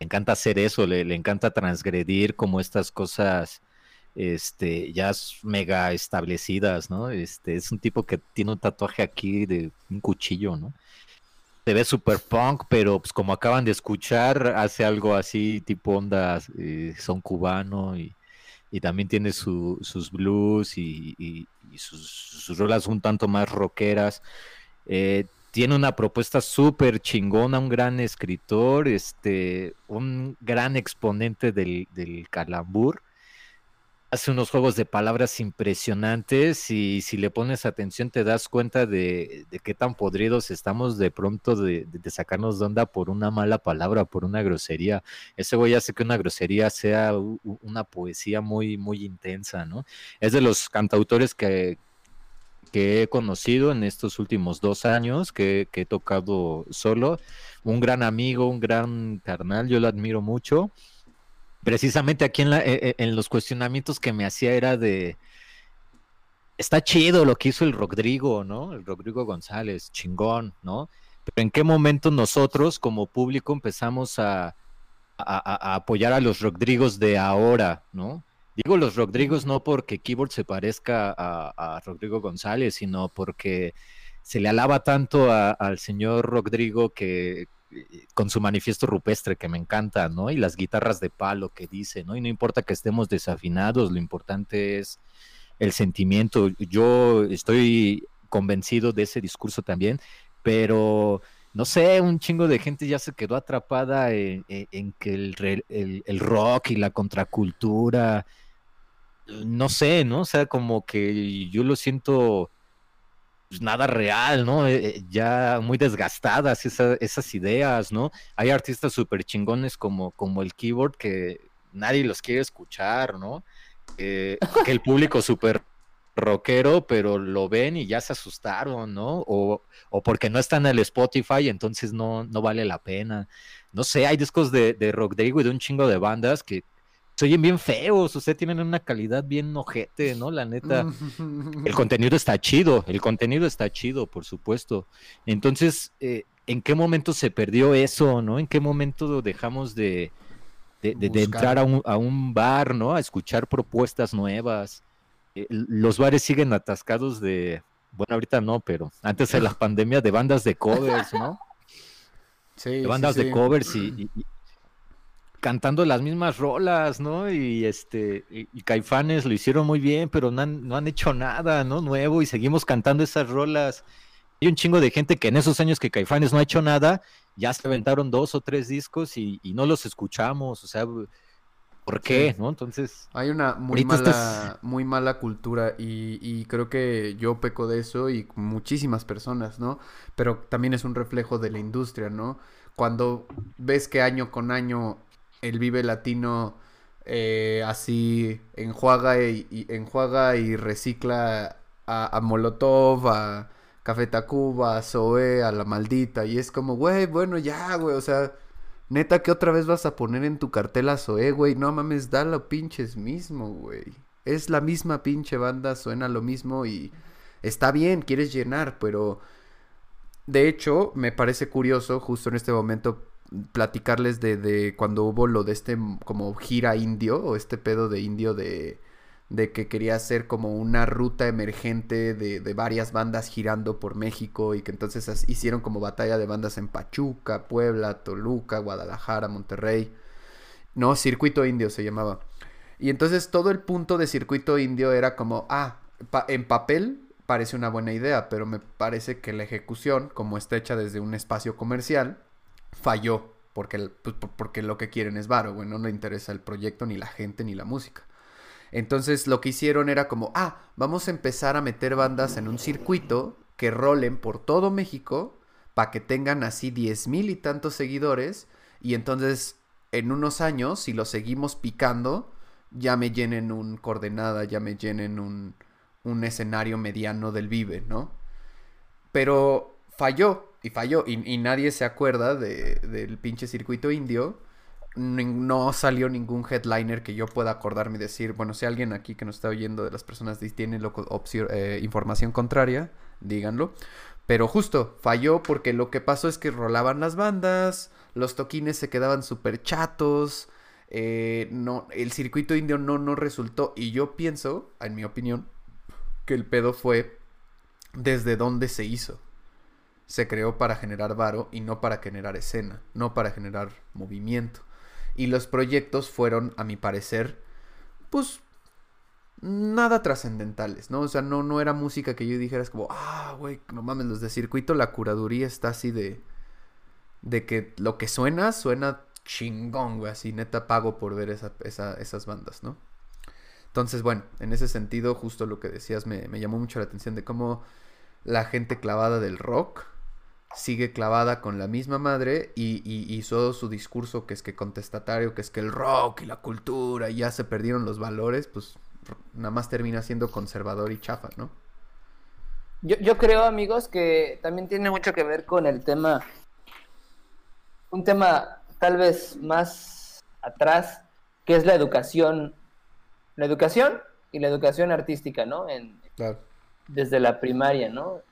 le encanta hacer eso, le, le encanta transgredir como estas cosas este, ya mega establecidas, ¿no? Este, es un tipo que tiene un tatuaje aquí de un cuchillo, ¿no? Se ve super punk, pero pues como acaban de escuchar, hace algo así, tipo onda, eh, son cubano y, y también tiene su- sus blues y sus, sus rolas un tanto más rockeras. Eh, tiene una propuesta súper chingona, un gran escritor, este, un gran exponente del, del calambur. Hace unos juegos de palabras impresionantes y si le pones atención te das cuenta de, qué tan podridos estamos de pronto de, sacarnos de onda por una mala palabra, por una grosería. Ese güey hace que una grosería sea una poesía muy, muy intensa, ¿no? Es de los cantautores que, que he conocido en estos últimos dos años, que he tocado solo. Un gran amigo, un gran carnal, yo lo admiro mucho. Precisamente aquí en, la- e- e- en los cuestionamientos que me hacía era de, está chido lo que hizo el Rodrigo, ¿no? El Rodrigo González, chingón, ¿no? Pero en qué momento nosotros como público empezamos a, apoyar a los Rodrigos de ahora, ¿no? Digo los Rodrigos no porque Keyboard se parezca a, a Rodrigo González, sino porque se le alaba tanto al señor Rodrigo que eh, con su manifiesto rupestre que me encanta, ¿no? Y las guitarras de palo que dice, ¿no? Y no importa que estemos desafinados, lo importante es el sentimiento. Yo estoy convencido de ese discurso también, pero no sé, un chingo de gente ya se quedó atrapada en, en- en que el rock y la contracultura, no sé, ¿no? O sea, como que yo lo siento pues, nada real, ¿no? Eh, eh, ya muy desgastadas esa- esas ideas, ¿no? Hay artistas súper chingones como, como el keyboard que nadie los quiere escuchar, ¿no? Eh, que el público súper rockero, pero lo ven y ya se asustaron, ¿no? O, o porque no está en el Spotify, entonces no, no vale la pena. No sé, hay discos de, de Rock Day, güey, de un chingo de bandas que se oyen bien feos, o sea, tienen una calidad bien ojete, ¿no? La neta. El contenido está chido, el contenido está chido, por supuesto. Entonces, eh, ¿en qué momento se perdió eso, no? ¿En qué momento dejamos de, de, de- de Buscar. entrar a un, a un bar, ¿no? A escuchar propuestas nuevas. Eh, los bares siguen atascados de, bueno, ahorita no, pero antes de la pandemia de bandas de covers, ¿no? Sí, De sí, bandas de covers y- y cantando las mismas rolas, ¿no? Y este, y, y Caifanes lo hicieron muy bien, pero no han, no han hecho nada, ¿no? Nuevo y seguimos cantando esas rolas. Hay un chingo de gente que en esos años que Caifanes no ha hecho nada, ya se aventaron dos o tres discos y, y no los escuchamos, o sea, ¿por qué? Sí. ¿No? Entonces, Hay una muy mala, estás- muy mala cultura y, y creo que yo peco de eso y muchísimas personas, ¿no? Pero también es un reflejo de la industria, ¿no? Cuando ves que año con año el Vive Latino eh, así enjuaga y, y- enjuaga y recicla a, Molotov, a Café Tacuba, a Zoé, a La Maldita y es como, güey, bueno, ya, güey, o sea... Neta, que otra vez vas a poner en tu cartel a Zoé, güey? No mames, da lo pinches mismo, güey. Es la misma pinche banda, suena lo mismo y está bien, quieres llenar, pero de hecho me parece curioso justo en este momento platicarles de, de cuando hubo lo de este como gira indio o este pedo de indio de, de que quería hacer como una ruta emergente de, de varias bandas girando por México y que entonces hicieron como batalla de bandas en Pachuca, Puebla, Toluca, Guadalajara, Monterrey. No, Circuito Indio se llamaba. Y entonces todo el punto de Circuito Indio era como, ah, en papel parece una buena idea, pero me parece que la ejecución, como está hecha desde un espacio comercial, falló. Porque, pues, por- porque lo que quieren es varo, güey. No le interesa el proyecto, ni la gente, ni la música. Entonces lo que hicieron era como, ah, vamos a empezar a meter bandas en un circuito que rolen por todo México para que tengan así diez mil y tantos seguidores y entonces en unos años, si lo seguimos picando, ya me llenen un coordenada, ya me llenen un, un escenario mediano del Vive, ¿no? Pero falló, y falló, y, nadie se acuerda de- del pinche circuito indio. No salió ningún headliner que yo pueda acordarme y decir, bueno, si alguien aquí que nos está oyendo de las personas tiene eh, información contraria, díganlo. Pero justo, falló porque lo que pasó es que rolaban las bandas, los toquines se quedaban súper chatos, eh, no, el circuito indio no, no resultó. Y yo pienso, en mi opinión, que el pedo fue desde dónde se hizo. Se creó para generar varo y no para generar escena, no para generar movimiento. Y los proyectos fueron, a mi parecer, pues nada trascendentales, ¿no? O sea, no, no era música que yo dijera es como, ah, güey, no mames, los de circuito, la curaduría está así de, de que lo que suena, suena chingón, güey, así neta pago por ver esa, esa- esas bandas, ¿no? Entonces, bueno, en ese sentido, justo lo que decías me, me llamó mucho la atención de cómo la gente clavada del rock sigue clavada con la misma madre y, y hizo su discurso que es que contestatario, que es que el rock y la cultura y ya se perdieron los valores, pues nada más termina siendo conservador y chafa, ¿no? Yo, yo creo, amigos, que también tiene mucho que ver con el tema, un tema tal vez más atrás, que es la educación, la educación y la educación artística, ¿no? En, Claro. desde la primaria, ¿no?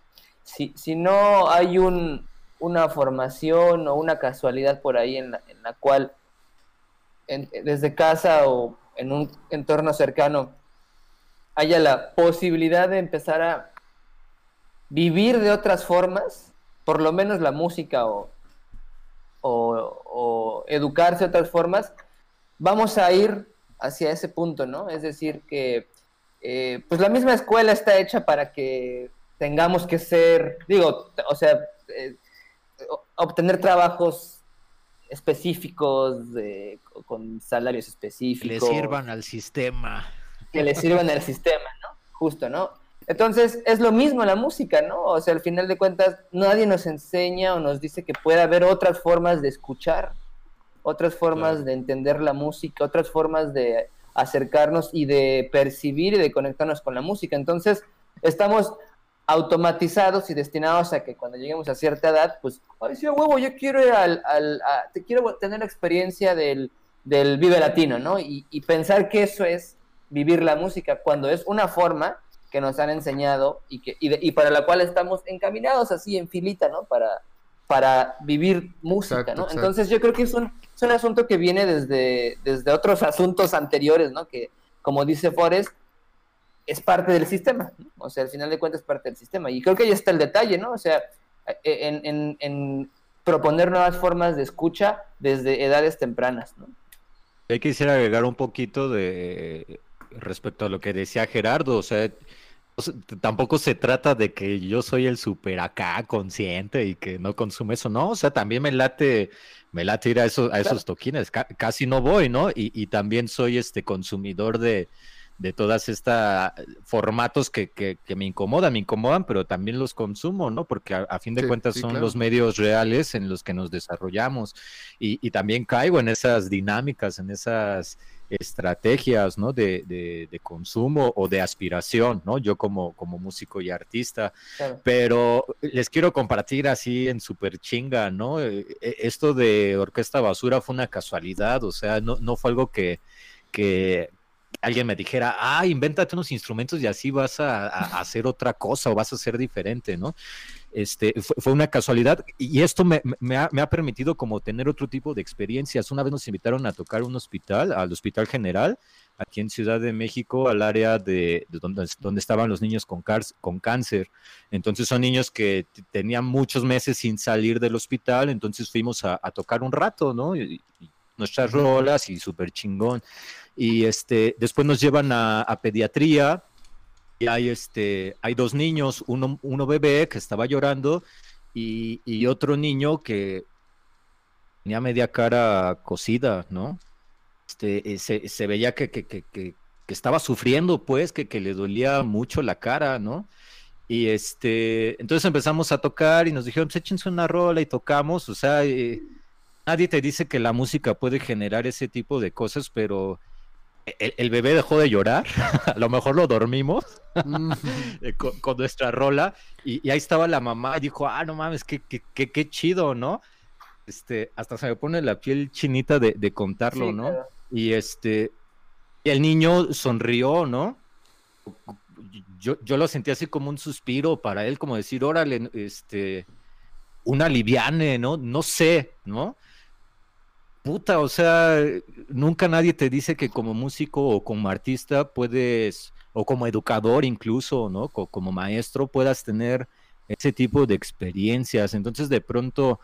Si, si no hay un, una formación o una casualidad por ahí en la, en la cual desde casa o en un entorno cercano haya la posibilidad de empezar a vivir de otras formas, por lo menos la música o, o, o educarse de otras formas, vamos a ir hacia ese punto, ¿no? Es decir, que eh, pues la misma escuela está hecha para que tengamos que ser, digo, o sea, eh, obtener trabajos específicos, de- con salarios Que específicos le sirvan al sistema. que le sirvan al sistema, ¿no? Justo, ¿no? Entonces, es lo mismo la música, ¿no? O sea, al final de cuentas, nadie nos enseña o nos dice que puede haber otras formas de escuchar, otras formas Claro. de entender la música, otras formas de acercarnos y de percibir y de conectarnos con la música. Entonces, estamos automatizados y destinados a que cuando lleguemos a cierta edad, pues, ay, sí, huevo, yo quiero ir al, al- a- te quiero tener la experiencia del, del Vive Latino, ¿no? Y, y pensar que eso es vivir la música, cuando es una forma que nos han enseñado y, que, y, de- y para la cual estamos encaminados así en filita, ¿no? Para, para vivir música, Exacto, ¿no? exacto. Entonces yo creo que es un, es un asunto que viene desde, desde otros asuntos anteriores, ¿no? Que, como dice Forrest, es parte del sistema, ¿no? o sea, al final de cuentas es parte del sistema. Y creo que ahí está el detalle, ¿no? O sea, e, en, en- en proponer nuevas formas de escucha desde edades tempranas, ¿no? Yo quisiera agregar un poquito de respecto a lo que decía Gerardo, o sea, tampoco se trata de que yo soy el super acá consciente y que no consume eso, no, o sea, también me late, me late ir a esos, a esos toquines, ca- casi no voy, ¿no? Y, y también soy este consumidor de, de todas estas formatos que, que, que me incomodan, me incomodan, pero también los consumo, ¿no? Porque a, a fin de Sí, cuentas sí, son claro. los medios reales en los que nos desarrollamos y, y también caigo en esas dinámicas, en esas estrategias, ¿no? De, de- de consumo o de aspiración, ¿no? Yo como, como músico y artista, Claro. pero les quiero compartir así en super chinga, ¿no? Eh, eh, Esto de Orquesta Basura fue una casualidad, o sea, no, no fue algo que, que alguien me dijera, ah, invéntate unos instrumentos y así vas a, hacer otra cosa o vas a ser diferente, ¿no? Este, fue, una casualidad y esto me, ha, me ha permitido como tener otro tipo de experiencias. Una vez nos invitaron a tocar un hospital, al Hospital General, aquí en Ciudad de México, al área de, de donde, estaban los niños con, con cáncer. Entonces son niños que tenían muchos meses sin salir del hospital, entonces fuimos a, a tocar un rato, ¿no? Y, y nuestras rolas y súper chingón. Y este, después nos llevan a, pediatría y hay, este, hay dos niños, uno, uno bebé que estaba llorando y, otro niño que tenía media cara cocida, ¿no? Este, eh, se, se veía que, que, que, que, que estaba sufriendo, pues, que, que le dolía mucho la cara, ¿no? Y este, entonces empezamos a tocar y nos dijeron, pues échense una rola y tocamos, o sea, eh, nadie te dice que la música puede generar ese tipo de cosas, pero el, el bebé dejó de llorar, a lo mejor lo dormimos eh, con, con nuestra rola y, y ahí estaba la mamá y dijo, ah, no mames, qué, qué, qué, qué chido, ¿no? Este, hasta se me pone la piel chinita de, de contarlo, Sí, ¿no? claro. Y este, y el niño sonrió, ¿no? Yo, yo lo sentí así como un suspiro para él, como decir, órale, este, un aliviane, ¿no? No sé, ¿no? Puta, o sea, nunca nadie te dice que como músico o como artista puedes, o como educador incluso, ¿no? Co- como maestro puedas tener ese tipo de experiencias. Entonces, de pronto,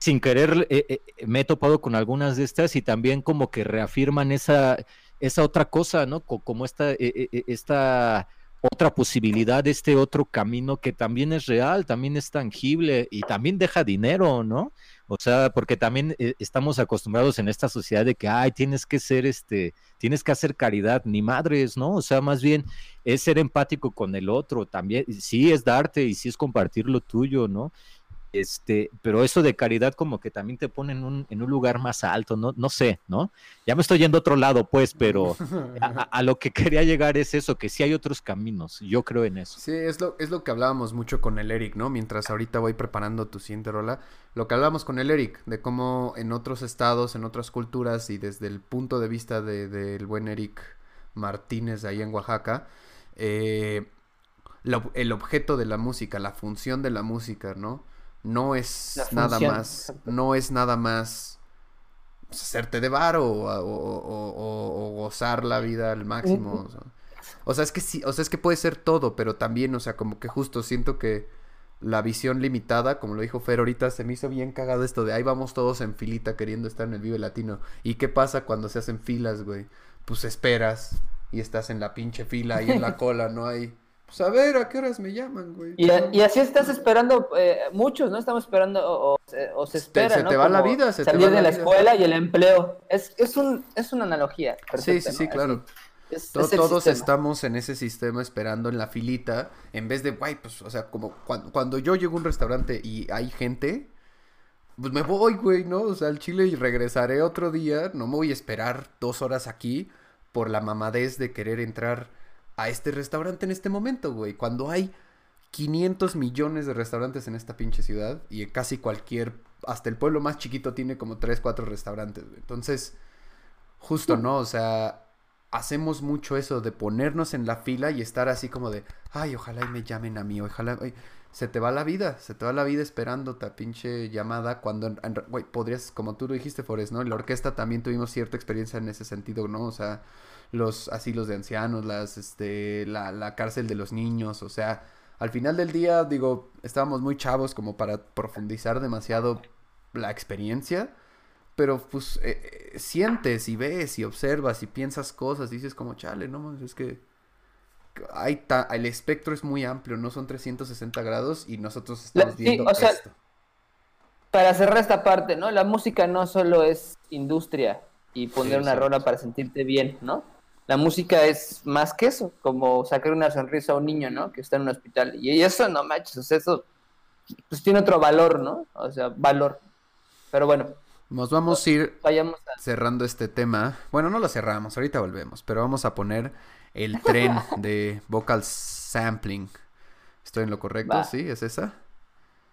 sin querer, eh, eh, me he topado con algunas de estas y también como que reafirman esa, esa otra cosa, ¿no? Co- Como esta, eh, eh, eh, esta otra posibilidad, este otro camino que también es real, también es tangible y también deja dinero, ¿no? O sea, porque también eh, estamos acostumbrados en esta sociedad de que, ay, tienes que ser este, tienes que hacer caridad, ni madres, ¿no? O sea, más bien es ser empático con el otro, también, sí es darte y sí es compartir lo tuyo, ¿no? Este, pero eso de caridad como que también te pone en un, en un lugar más alto, ¿no? No sé, ¿no? Ya me estoy yendo a otro lado, pues, pero a, lo que quería llegar es eso, que sí hay otros caminos, yo creo en eso. Sí, es lo, es lo que hablábamos mucho con el Eric, ¿no? Mientras ahorita voy preparando tu siguiente rola. Lo que hablábamos con el Eric, de cómo en otros estados, en otras culturas y desde el punto de vista de- del buen Eric Martínez de ahí en Oaxaca, eh, el objeto de la música, la función de la música, ¿no? No es nada más, no es nada más pues, hacerte de bar o, o- o- o- o gozar la vida al máximo. o sea. O sea, es que sí, o sea, es que puede ser todo, pero también, o sea, como que justo siento que la visión limitada, como lo dijo Fer ahorita, se me hizo bien cagado esto de ahí vamos todos en filita queriendo estar en el Vive Latino. ¿Y qué pasa cuando se hacen filas, güey? Pues esperas y estás en la pinche fila ahí en la cola, no hay. Pues a ver, ¿a qué horas me llaman, güey? Y, a- y así estás esperando, eh, muchos, ¿no? Estamos esperando o, o se- o se Te- espera, se ¿no? te va la vida, se te va de la la escuela y el empleo. Es, es, un, es una analogía. Sí, sí, sí, ¿no? claro. Es- To- todos sistema. estamos en ese sistema esperando en la filita, en vez de, guay, pues, o sea, como cuando, cuando yo llego a un restaurante y hay gente, pues me voy, güey, ¿no? O sea, al Chile y regresaré otro día, no me voy a esperar dos horas aquí por la mamadez de querer entrar a este restaurante en este momento, güey. Cuando hay 500 millones de restaurantes en esta pinche ciudad y casi cualquier, hasta el pueblo más chiquito tiene como 3, 4 restaurantes, güey. Entonces, justo, ¿no? O sea, hacemos mucho eso de ponernos en la fila y estar así como de, ay, ojalá y me llamen a mí, ojalá, ay, se te va la vida, se te va la vida esperando ta pinche llamada cuando, en- en- güey, podrías, como tú lo dijiste, Forrest, ¿no? En la orquesta también tuvimos cierta experiencia en ese sentido, ¿no? O sea, los asilos de ancianos, las, este, la, la cárcel de los niños, o sea, al final del día, digo, estábamos muy chavos como para profundizar demasiado la experiencia, pero pues eh, eh, sientes y ves y observas y piensas cosas y dices como, chale, no, es que hay ta- el espectro es muy amplio, no son 360 grados y nosotros estamos sí, viendo o sea, esto. Para cerrar esta parte, ¿no? La música no solo es industria y poner Sí, una rola para sentirte bien, ¿no? La música es más que eso, como sacar una sonrisa a un niño, ¿no? Que está en un hospital. Y eso, no manches, o sea, eso pues tiene otro valor, ¿no? O sea, valor. Pero bueno, Nos vamos a ir vayamos a... cerrando este tema. Bueno, no lo cerramos, ahorita volvemos, pero vamos a poner el tren de vocal sampling. ¿Estoy en lo correcto? Va. ¿Sí? ¿Es esa?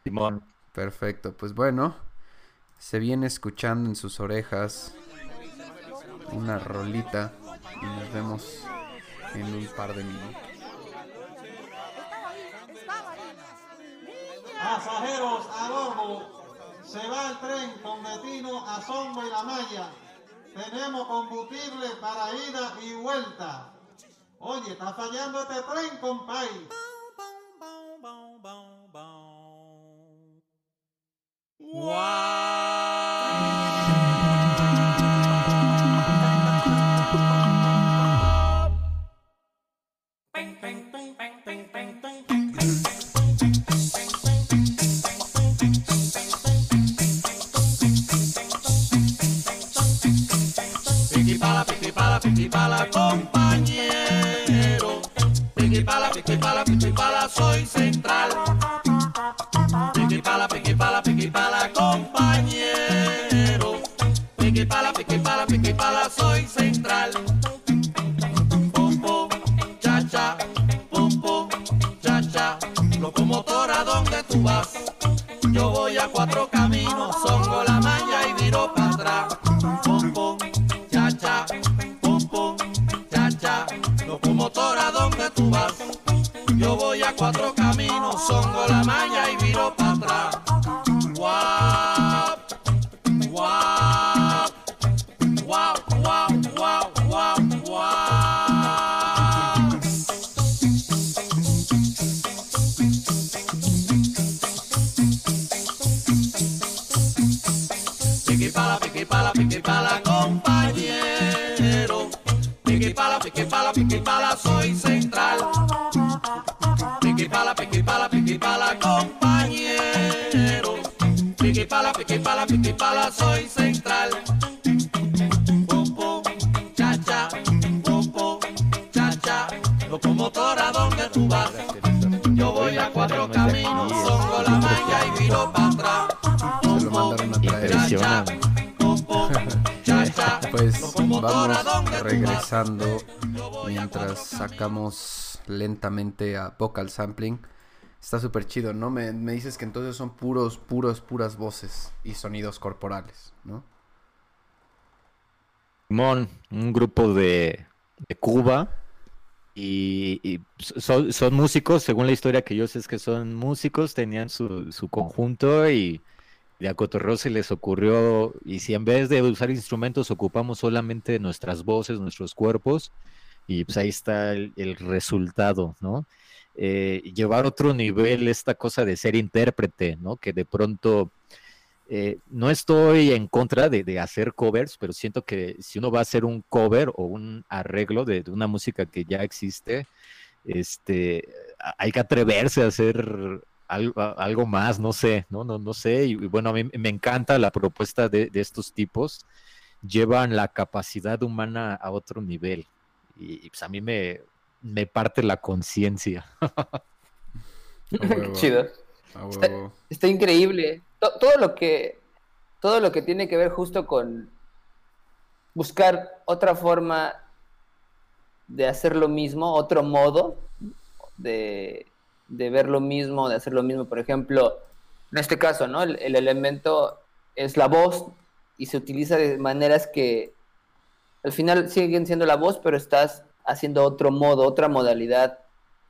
Simón. Perfecto, pues bueno, se viene escuchando en sus orejas una rolita y nos vemos en un par de minutos. Pasajeros a bordo, se va el tren con destino a Songo y La Maya. Tenemos combustible para ida y vuelta. Oye, está fallando este tren, compay. Piqui compañero. Piqui pala, piqui pala, piqui pala, soy central. Piqui pala, piqui pala, piqui pala, compañero. Lentamente a vocal sampling. Está súper chido, ¿no? Me, me dices que entonces son puros, puros, puras voces y sonidos corporales, ¿no? Simón, un grupo de, Cuba. Y, son, son músicos, según la historia que yo sé es que son músicos, tenían su, su conjunto y de a se les ocurrió, y si en vez de usar instrumentos ocupamos solamente nuestras voces, nuestros cuerpos, y pues ahí está el, resultado, ¿no? Eh, llevar otro nivel esta cosa de ser intérprete, ¿no? Que de pronto eh, no estoy en contra de, de hacer covers, pero siento que si uno va a hacer un cover o un arreglo de, de una música que ya existe, este, hay que atreverse a hacer algo, algo más, no sé, no, no, no sé. Y, y bueno, a mí me encanta la propuesta de, de estos tipos. Llevan la capacidad humana a otro nivel. Y, y, pues a mí me, me parte la conciencia. Qué chido. Está, increíble. To- todo lo que todo lo que tiene que ver justo con buscar otra forma de hacer lo mismo, otro modo de, de ver lo mismo, de hacer lo mismo. Por ejemplo, en este caso, ¿no? El, el elemento es la voz y se utiliza de maneras que al final siguen siendo la voz, pero estás haciendo otro modo, otra modalidad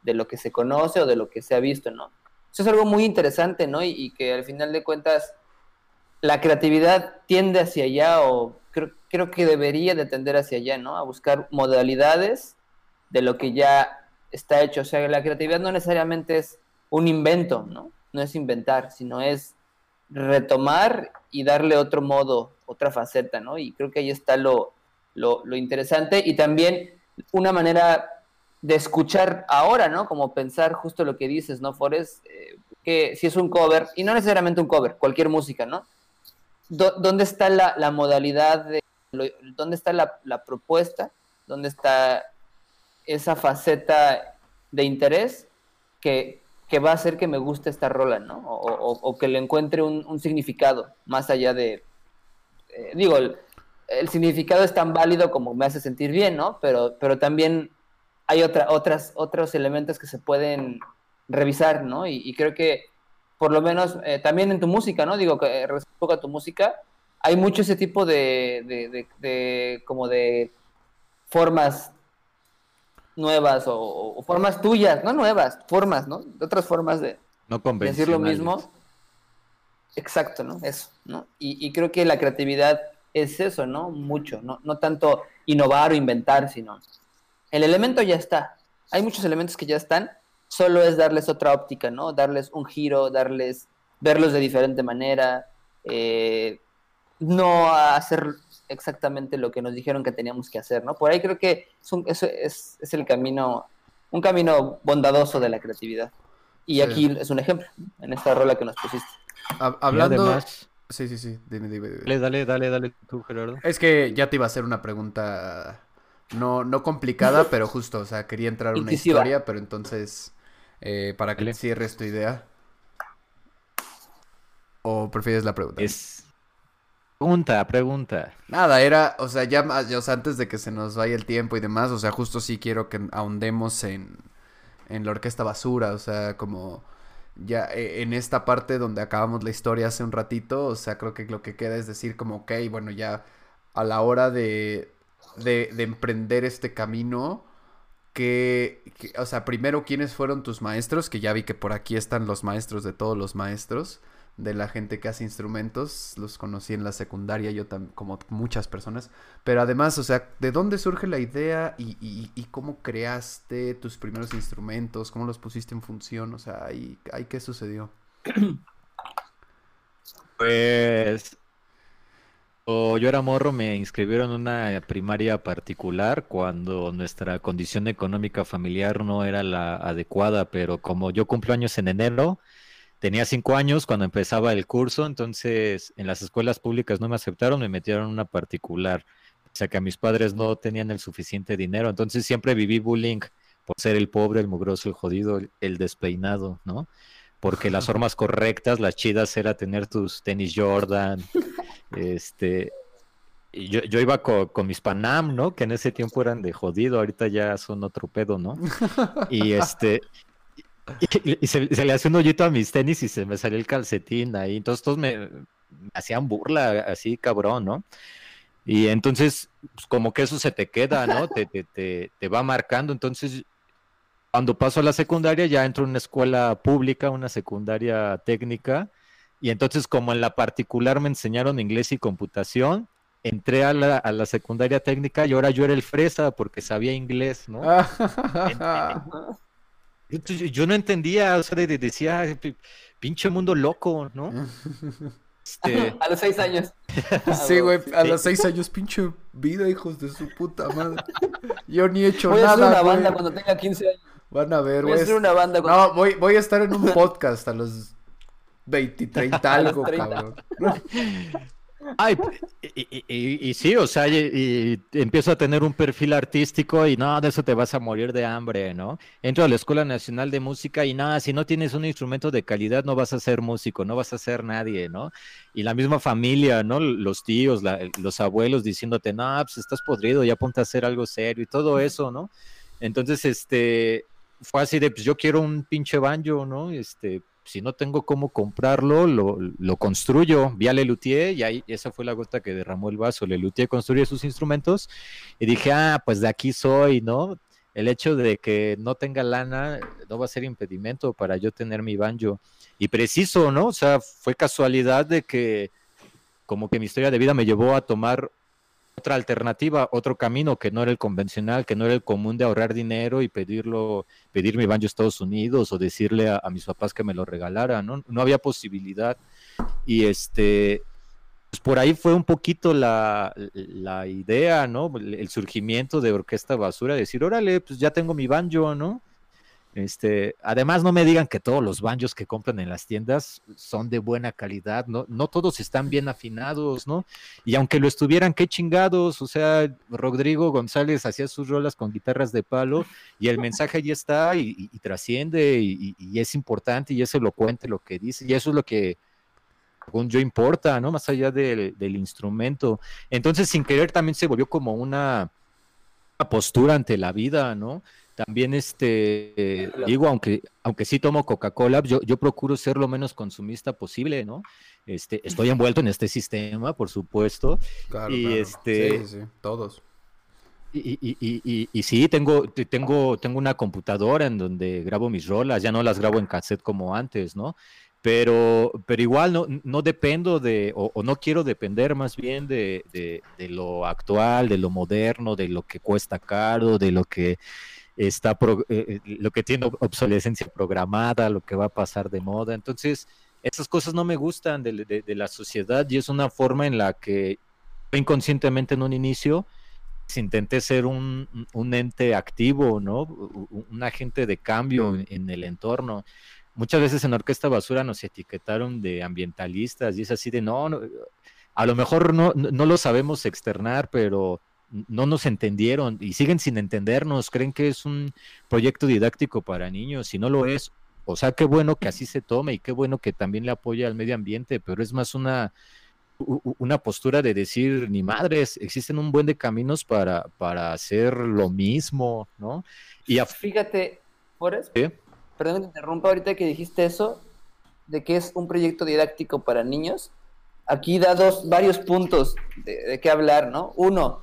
de lo que se conoce o de lo que se ha visto, ¿no? Eso es algo muy interesante, ¿no? Y, y que al final de cuentas la creatividad tiende hacia allá o creo, creo que debería de tender hacia allá, ¿no? A buscar modalidades de lo que ya está hecho. O sea, la creatividad no necesariamente es un invento, ¿no? No es inventar, sino es retomar y darle otro modo, otra faceta, ¿no? Y creo que ahí está lo, lo, interesante y también una manera de escuchar ahora, ¿no? Como pensar justo lo que dices, ¿no, Forrest? Eh, que si es un cover, y no necesariamente un cover, cualquier música, ¿no? ¿Dónde está la, modalidad de, dónde está la, propuesta? ¿Dónde está esa faceta de interés que, que va a hacer que me guste esta rola, ¿no? O, que le encuentre un, significado más allá de, eh, digo, el significado es tan válido como me hace sentir bien, ¿no? Pero, pero también hay otra, otras, otros elementos que se pueden revisar, ¿no? Y, y creo que por lo menos eh, también en tu música, ¿no? Digo, que eh, respecto a tu música, hay mucho ese tipo de, de, de- de- como de formas nuevas o, o formas tuyas, no nuevas, formas, ¿no? Otras formas de, No decir lo mismo. Exacto, ¿no? Eso, ¿no? Y, y creo que la creatividad es eso, ¿no? Mucho, ¿no? No tanto innovar o inventar, sino el elemento ya está. Hay muchos elementos que ya están, solo es darles otra óptica, ¿no? Darles un giro, darles, verlos de diferente manera, eh, no hacer exactamente lo que nos dijeron que teníamos que hacer, ¿no? Por ahí creo que es, un- es, es el camino, un camino bondadoso de la creatividad. Y Sí. aquí es un ejemplo, en esta rola que nos pusiste. Hablando... además, Sí, sí, sí, dime, dime, dime. dale, dale, dale, dale tú, Gerardo. Es que ya te iba a hacer una pregunta no, no complicada, pero justo, o sea, quería entrar a una historia, pero entonces, eh, para que Dale. cierres tu idea. ¿O prefieres la pregunta? Es. Pregunta, pregunta. Nada, era, o sea, ya más, o sea, antes de que se nos vaya el tiempo y demás, o sea, justo sí quiero que ahondemos en, en la orquesta basura, o sea, como ya eh, en esta parte donde acabamos la historia hace un ratito, o sea, creo que lo que queda es decir como, ok, bueno, ya a la hora de, de, de emprender este camino, que, que- o sea, primero, ¿quiénes fueron tus maestros? Que ya vi que por aquí están los maestros de todos los maestros de la gente que hace instrumentos, los conocí en la secundaria, yo también, como muchas personas, pero además, o sea, ¿de dónde surge la idea y, y- y cómo creaste tus primeros instrumentos? ¿Cómo los pusiste en función? O sea, ahí, ahí ¿qué sucedió? Pues. Yo era morro, me inscribieron en una primaria particular cuando nuestra condición económica familiar no era la adecuada, pero como yo cumplo años en enero, tenía cinco años cuando empezaba el curso, entonces en las escuelas públicas no me aceptaron, me metieron en una particular, o sea que a mis padres no tenían el suficiente dinero, entonces siempre viví bullying por ser el pobre, el mugroso, el jodido, el, despeinado, ¿no? Porque las formas correctas, las chidas, era tener tus tenis Jordan, este, yo, yo iba co- con, mis Panam, ¿no? Que en ese tiempo eran de jodido, ahorita ya son otro pedo, ¿no? Y este, y, y se, se le hace un hoyito a mis tenis y se me salió el calcetín ahí, entonces todos me, me hacían burla, así cabrón, ¿no? Y entonces, pues, como que eso se te queda, ¿no? Te, te, te, te va marcando, entonces cuando paso a la secundaria ya entro en una escuela pública, una secundaria técnica, y entonces como en la particular me enseñaron inglés y computación, entré a la, a la secundaria técnica y ahora yo era el fresa porque sabía inglés, ¿no? Entonces, yo no entendía, o sea, de- de- decía, "P- pinche mundo loco, ¿no? Este, A los seis años. Sí, güey, a los seis años, pinche vida, hijos de su puta madre. Yo ni he hecho Voy a hacer nada, una banda güey. cuando tenga 15 años. Van a ver, Voy a güey. hacer una banda cuando... No, voy, voy a estar en un podcast a los 20, 30 A los algo, 30. cabrón. Ay, y, y- y- y sí, o sea, y, empiezo a tener un perfil artístico y no, de eso te vas a morir de hambre, ¿no? Entro a la Escuela Nacional de Música y nada, si no tienes un instrumento de calidad no vas a ser músico, no vas a ser nadie, ¿no? Y la misma familia, ¿no? Los tíos, la- los abuelos diciéndote, no, pues estás podrido, ya ponte a hacer algo serio y todo eso, ¿no? Entonces, este, fue así de, pues yo quiero un pinche banjo, ¿no? Este, si no tengo cómo comprarlo, lo, lo construyo. Vi a Lelutier y ahí esa fue la gota que derramó el vaso. Lelutier construye sus instrumentos y dije, ah, pues de aquí soy, ¿no? El hecho de que no tenga lana no va a ser impedimento para yo tener mi banjo. Y preciso, ¿no? O sea, fue casualidad de que como que mi historia de vida me llevó a tomar otra alternativa, otro camino que no era el convencional, que no era el común de ahorrar dinero y pedirlo, pedir mi banjo a Estados Unidos o decirle a, mis papás que me lo regalaran, ¿no? No había posibilidad. Y este, pues por ahí fue un poquito la, la idea, ¿no? El surgimiento de Orquesta Basura, decir, órale, pues ya tengo mi banjo, ¿no? Este, además, no me digan que todos los banjos que compran en las tiendas son de buena calidad, ¿no? No todos están bien afinados, ¿no? Y aunque lo estuvieran, qué chingados, o sea, Rodrigo González hacía sus rolas con guitarras de palo y el mensaje ahí está y, trasciende y, es importante y es elocuente lo que dice y eso es lo que según yo importa, ¿no? Más allá del, instrumento. Entonces, sin querer, también se volvió como una postura ante la vida, ¿no? También, este, eh, digo, aunque, aunque sí tomo Coca-Cola, yo, yo procuro ser lo menos consumista posible, ¿no? Este, estoy envuelto en este sistema, por supuesto, Claro, Y claro. este- Sí, sí, sí, todos. y, y, y, y, y sí, tengo, te- tengo, tengo una computadora en donde grabo mis rolas, ya no las grabo en cassette como antes, ¿no? Pero, pero igual no, no dependo de, o, o no quiero depender más bien de, de, de lo actual, de lo moderno, de lo que cuesta caro, de lo que está, pro- eh, eh, lo que tiene ob- obsolescencia programada, lo que va a pasar de moda. Entonces, esas cosas no me gustan de, la sociedad y es una forma en la que inconscientemente en un inicio intenté ser un, ente activo, ¿no? Un agente de cambio en, el entorno. Muchas veces en Orquesta Basura nos etiquetaron de ambientalistas y es así de, no, no, a lo mejor no, no lo sabemos externar, pero no nos entendieron y siguen sin entendernos, creen que es un proyecto didáctico para niños y no lo es. O sea, qué bueno que así se tome y qué bueno que también le apoya al medio ambiente, pero es más una, una postura de decir, ni madres, existen un buen de caminos para, para hacer lo mismo, ¿no? Y a- Fíjate, ¿qué? perdón que te interrumpa ahorita que dijiste eso, de que es un proyecto didáctico para niños. Aquí da dos, varios puntos de, de qué hablar, ¿no? Uno,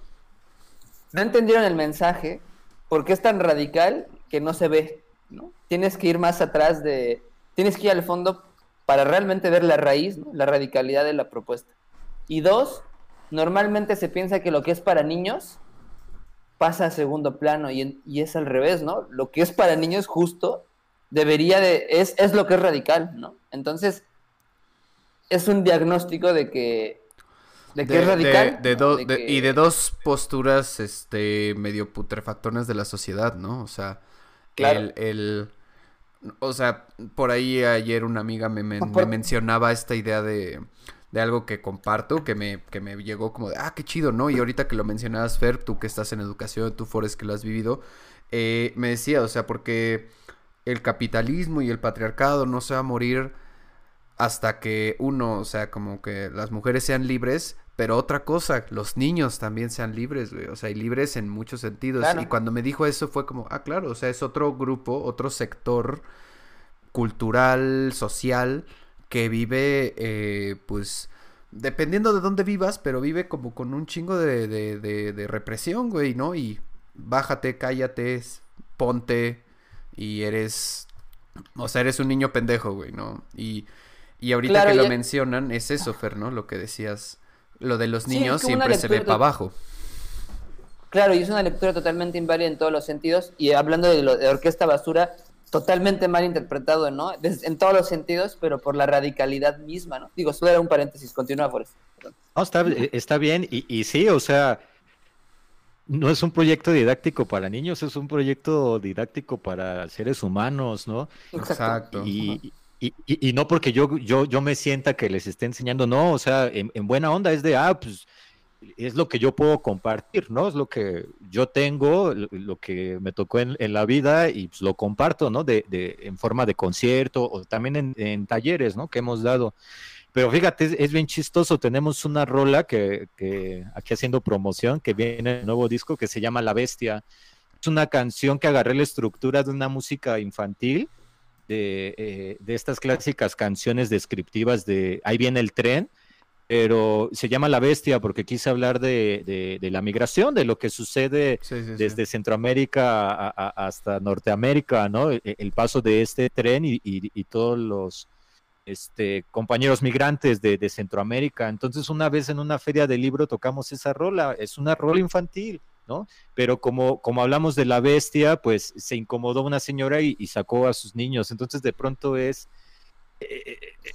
no entendieron el mensaje porque es tan radical que no se ve, ¿no? Tienes que ir más atrás de, tienes que ir al fondo para realmente ver la raíz, ¿no? la radicalidad de la propuesta. Y dos, normalmente se piensa que lo que es para niños pasa a segundo plano y, y es al revés, ¿no? Lo que es para niños justo debería de, es, es lo que es radical, ¿no? Entonces, es un diagnóstico de que, de es radical. Y de dos posturas este, medio putrefactonas de la sociedad, ¿no? O sea, Claro. el, el- O sea, por ahí ayer una amiga me, me mencionaba esta idea de, de algo que comparto, que me, que me llegó como de, ah, qué chido, ¿no? Y ahorita que lo mencionabas, Fer, tú que estás en educación, tú, Forrest, que lo has vivido, eh, me decía, o sea, porque el capitalismo y el patriarcado no se va a morir hasta que uno, o sea, como que las mujeres sean libres, pero otra cosa, los niños también sean libres, güey, o sea, y libres en muchos sentidos. Claro. Y cuando me dijo eso fue como, ah, claro, o sea, es otro grupo, otro sector cultural, social, que vive, eh, pues, dependiendo de dónde vivas, pero vive como con un chingo de, de, de, de represión, güey, ¿no? Y bájate, cállate, ponte, y eres, o sea, eres un niño pendejo, güey, ¿no? Y, y ahorita Claro, que lo ya- mencionan, es eso, Fer, ¿no? Lo que decías, lo de los niños siempre se ve para abajo. Claro, y es una lectura totalmente inválida en todos los sentidos. Y hablando de, lo, de Orquesta Basura, totalmente mal interpretado, ¿no? En todos los sentidos, pero por la radicalidad misma, ¿no? Digo, solo era un paréntesis, continúa, Forrest. No, está, eh, está bien, y, y sí, o sea, no es un proyecto didáctico para niños, es un proyecto didáctico para seres humanos, ¿no? Exacto. Y, Y, y- no porque yo, yo, yo me sienta que les esté enseñando, no, o sea, en, en buena onda es de, ah, pues es lo que yo puedo compartir, ¿no? Es lo que yo tengo, lo, que me tocó en, la vida y pues, lo comparto, ¿no? De, de, en forma de concierto o también en, talleres, ¿no? Que hemos dado. Pero fíjate, es, es bien chistoso, tenemos una rola que, que aquí haciendo promoción, que viene en el nuevo disco, que se llama La Bestia. Es una canción que agarré la estructura de una música infantil, de, eh, de estas clásicas canciones descriptivas de ahí viene el tren, pero se llama La Bestia porque quise hablar de, de- de la migración, de lo que sucede Sí, sí, sí. desde Centroamérica a- a- hasta Norteamérica, ¿no? E- El, paso de este tren y, y- y todos los este, compañeros migrantes de, de Centroamérica. Entonces, una vez en una feria de libro tocamos esa rola, es una rola infantil, ¿no? Pero como, como hablamos de la bestia, pues se incomodó una señora y, y sacó a sus niños. Entonces, de pronto es... eh, eh,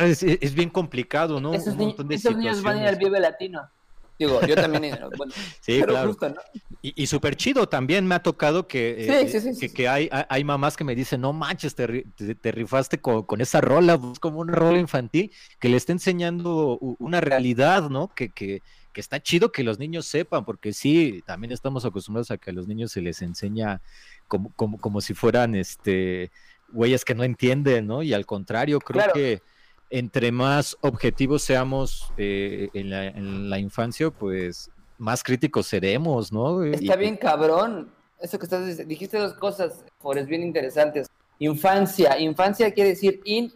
es, es bien complicado, ¿no? Esos, Un ni- montón de esos niños van a ir al. Vive Latino. Digo, yo también. eh, bueno, Sí, pero claro. justo, ¿no? Y, y súper chido también me ha tocado que, Sí, eh, sí, sí, que, sí. que hay, hay- hay mamás que me dicen, no manches, te, te- te rifaste con, con esa rola, pues, como una rola infantil que le está enseñando una realidad, ¿no? Que, que, que está chido que los niños sepan, porque sí, también estamos acostumbrados a que a los niños se les enseña como, como, como si fueran este güeyes que no entienden, ¿no? Y al contrario, creo Claro. que entre más objetivos seamos eh, en, la, en la infancia, pues más críticos seremos, ¿no? Y- Está bien cabrón. Eso que estás dic- dijiste dos cosas, Forrest, bien interesantes. Infancia. Infancia quiere decir in,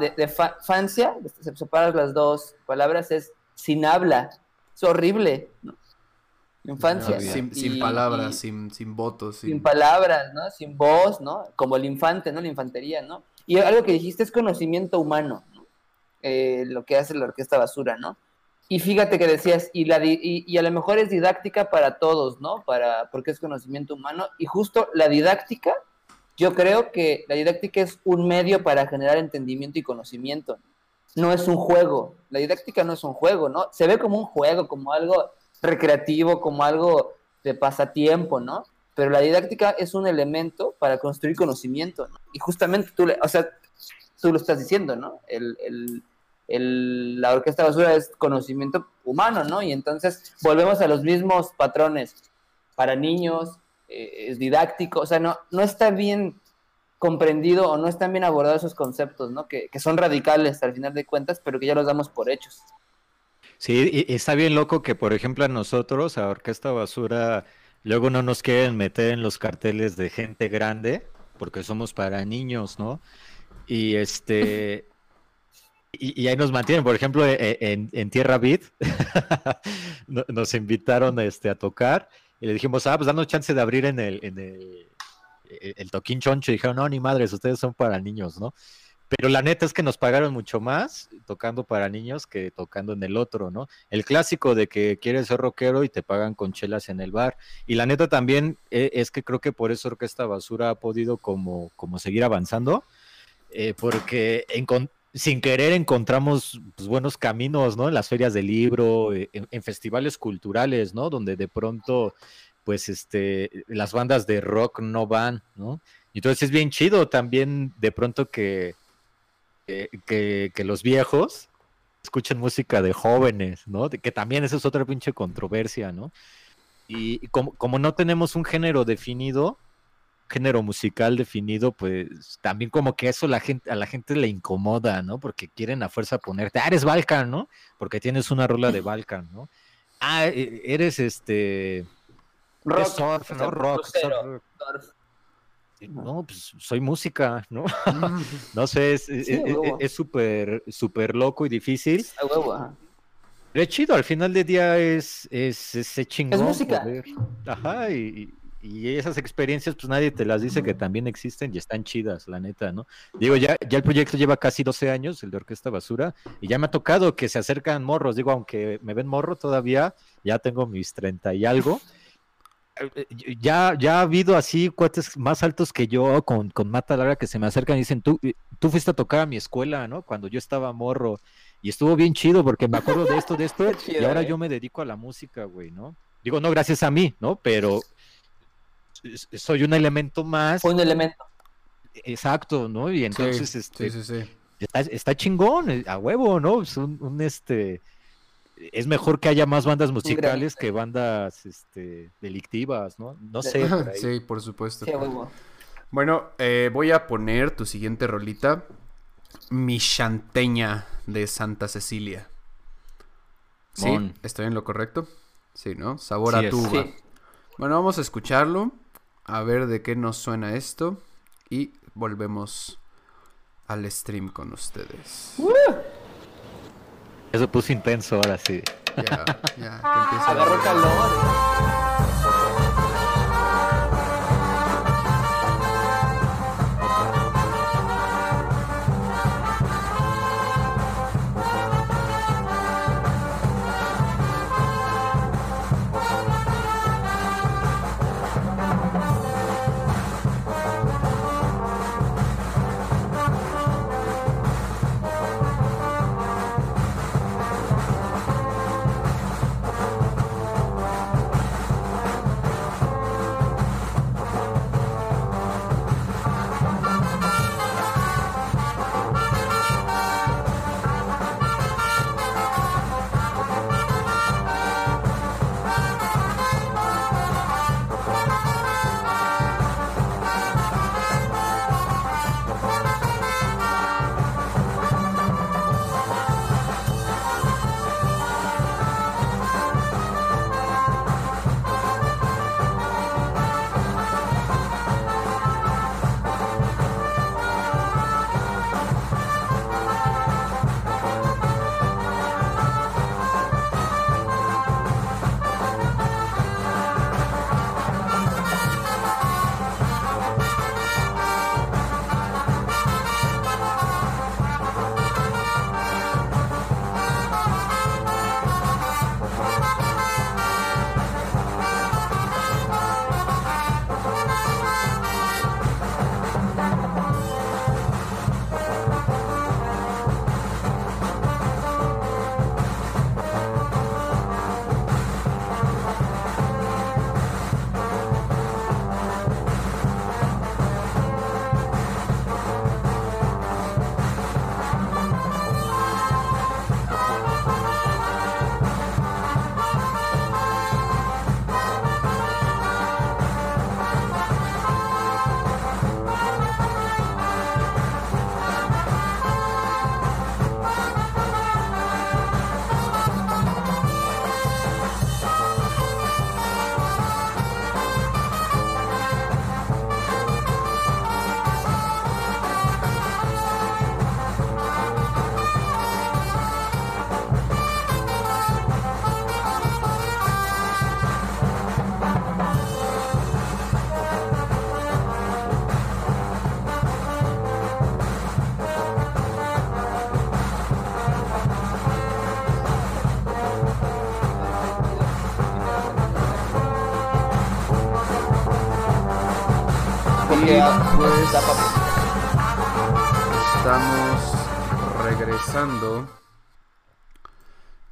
de, de fa- fancia, se separan las dos palabras, es sin habla. Es horrible. ¿no? Infancia. Sin, sin palabras, y- sin, sin votos. Sin... sin palabras, ¿no? Sin voz, ¿no? Como el infante, ¿no? La infantería, ¿no? Y algo que dijiste es conocimiento humano, ¿no? Eh, lo que hace la orquesta basura, ¿no? Y fíjate que decías, y, la di- y, y a lo mejor es didáctica para todos, ¿no? Para, porque es conocimiento humano. Y justo la didáctica, yo creo que la didáctica es un medio para generar entendimiento y conocimiento. No es un juego. La didáctica no es un juego, ¿no? Se ve como un juego, como algo recreativo, como algo de pasatiempo, ¿no? Pero la didáctica es un elemento para construir conocimiento, ¿no? Y justamente tú, le, o sea, tú lo estás diciendo, ¿no? El, el- el- la orquesta basura es conocimiento humano, ¿no? Y entonces volvemos a los mismos patrones para niños, eh, es didáctico, o sea, no, no está bien comprendido o no están bien abordados esos conceptos, ¿no? Que, que son radicales al final de cuentas, pero que ya los damos por hechos. Sí, y- y está bien loco que, por ejemplo, a nosotros, a Orquesta Basura, luego no nos quieren meter en los carteles de gente grande, porque somos para niños, ¿no? Y este, y, y ahí nos mantienen, por ejemplo, e- e- en, en Tierra Beat, no- nos invitaron este, a tocar, y le dijimos, ah, pues danos chance de abrir en el, en el, el, el toquín choncho, y dijeron, no, ni madres, ustedes son para niños, ¿no? Pero la neta es que nos pagaron mucho más tocando para niños que tocando en el otro, ¿no? El clásico de que quieres ser rockero y te pagan con chelas en el bar. Y la neta también eh, es que creo que por eso Orquesta Basura ha podido como, como seguir avanzando, eh, porque encon- sin querer encontramos pues, buenos caminos, ¿no? En las ferias de libro, eh, en, en festivales culturales, ¿no? Donde de pronto, pues, este, las bandas de rock no van, ¿no? Entonces es bien chido también de pronto que, que, que- que los viejos escuchen música de jóvenes, ¿no? De- que también esa es otra pinche controversia, ¿no? Y, y como, como no tenemos un género definido, género musical definido, pues también como que eso la gente, a la gente le incomoda, ¿no? Porque quieren a fuerza ponerte, ah, eres Balkan, ¿no? Porque tienes una rola de Balkan, ¿no? Ah, e- eres este... Rock, ¿qué surf, ¿no? Rock, crucero, surf. surf. No, pues soy música, ¿no? Mm, No sé, es es- Sí, es- es súper súper loco y difícil. A huevo, ajá. Pero es chido, al final del día es, es ese chingón. música. poder- Ajá, y, y esas experiencias, pues nadie te las dice que también existen y están chidas, la neta, ¿no? Digo, ya, ya el proyecto lleva casi 12 años, el de Orquesta Basura, y ya me ha tocado que se acercan morros. Digo, aunque me ven morro todavía, ya tengo mis 30 y algo. Eh, Ya, ya ha habido así cuates más altos que yo con, con mata larga que se me acercan y dicen, tú, eh, tú fuiste a tocar a mi escuela, ¿no? Cuando yo estaba morro. Y estuvo bien chido porque me acuerdo de esto, de esto, y ahora eh. yo me dedico a la música, güey, ¿no? Digo, no gracias a mí, ¿no? Pero soy un elemento más Fue un elemento. exacto, ¿no? Y entonces, sí, este, sí, sí, sí. Está, está chingón, a huevo, ¿no? Es un, un, este es mejor que haya más bandas musicales que bandas este, delictivas, ¿no? No sé. por ahí. Sí, por supuesto. Sí. Bueno, eh, voy a poner tu siguiente rolita. Mi chanteña de Santa Cecilia. ¿Sí? Mon. ¿Estoy en lo correcto? Sí, ¿no? Sabor Sí a tuba. Sí. Bueno, vamos a escucharlo. A ver de qué nos suena esto. Y volvemos al stream con ustedes. Eso puso intenso ahora sí. Ya, ya, que empiece a- Agarró calor.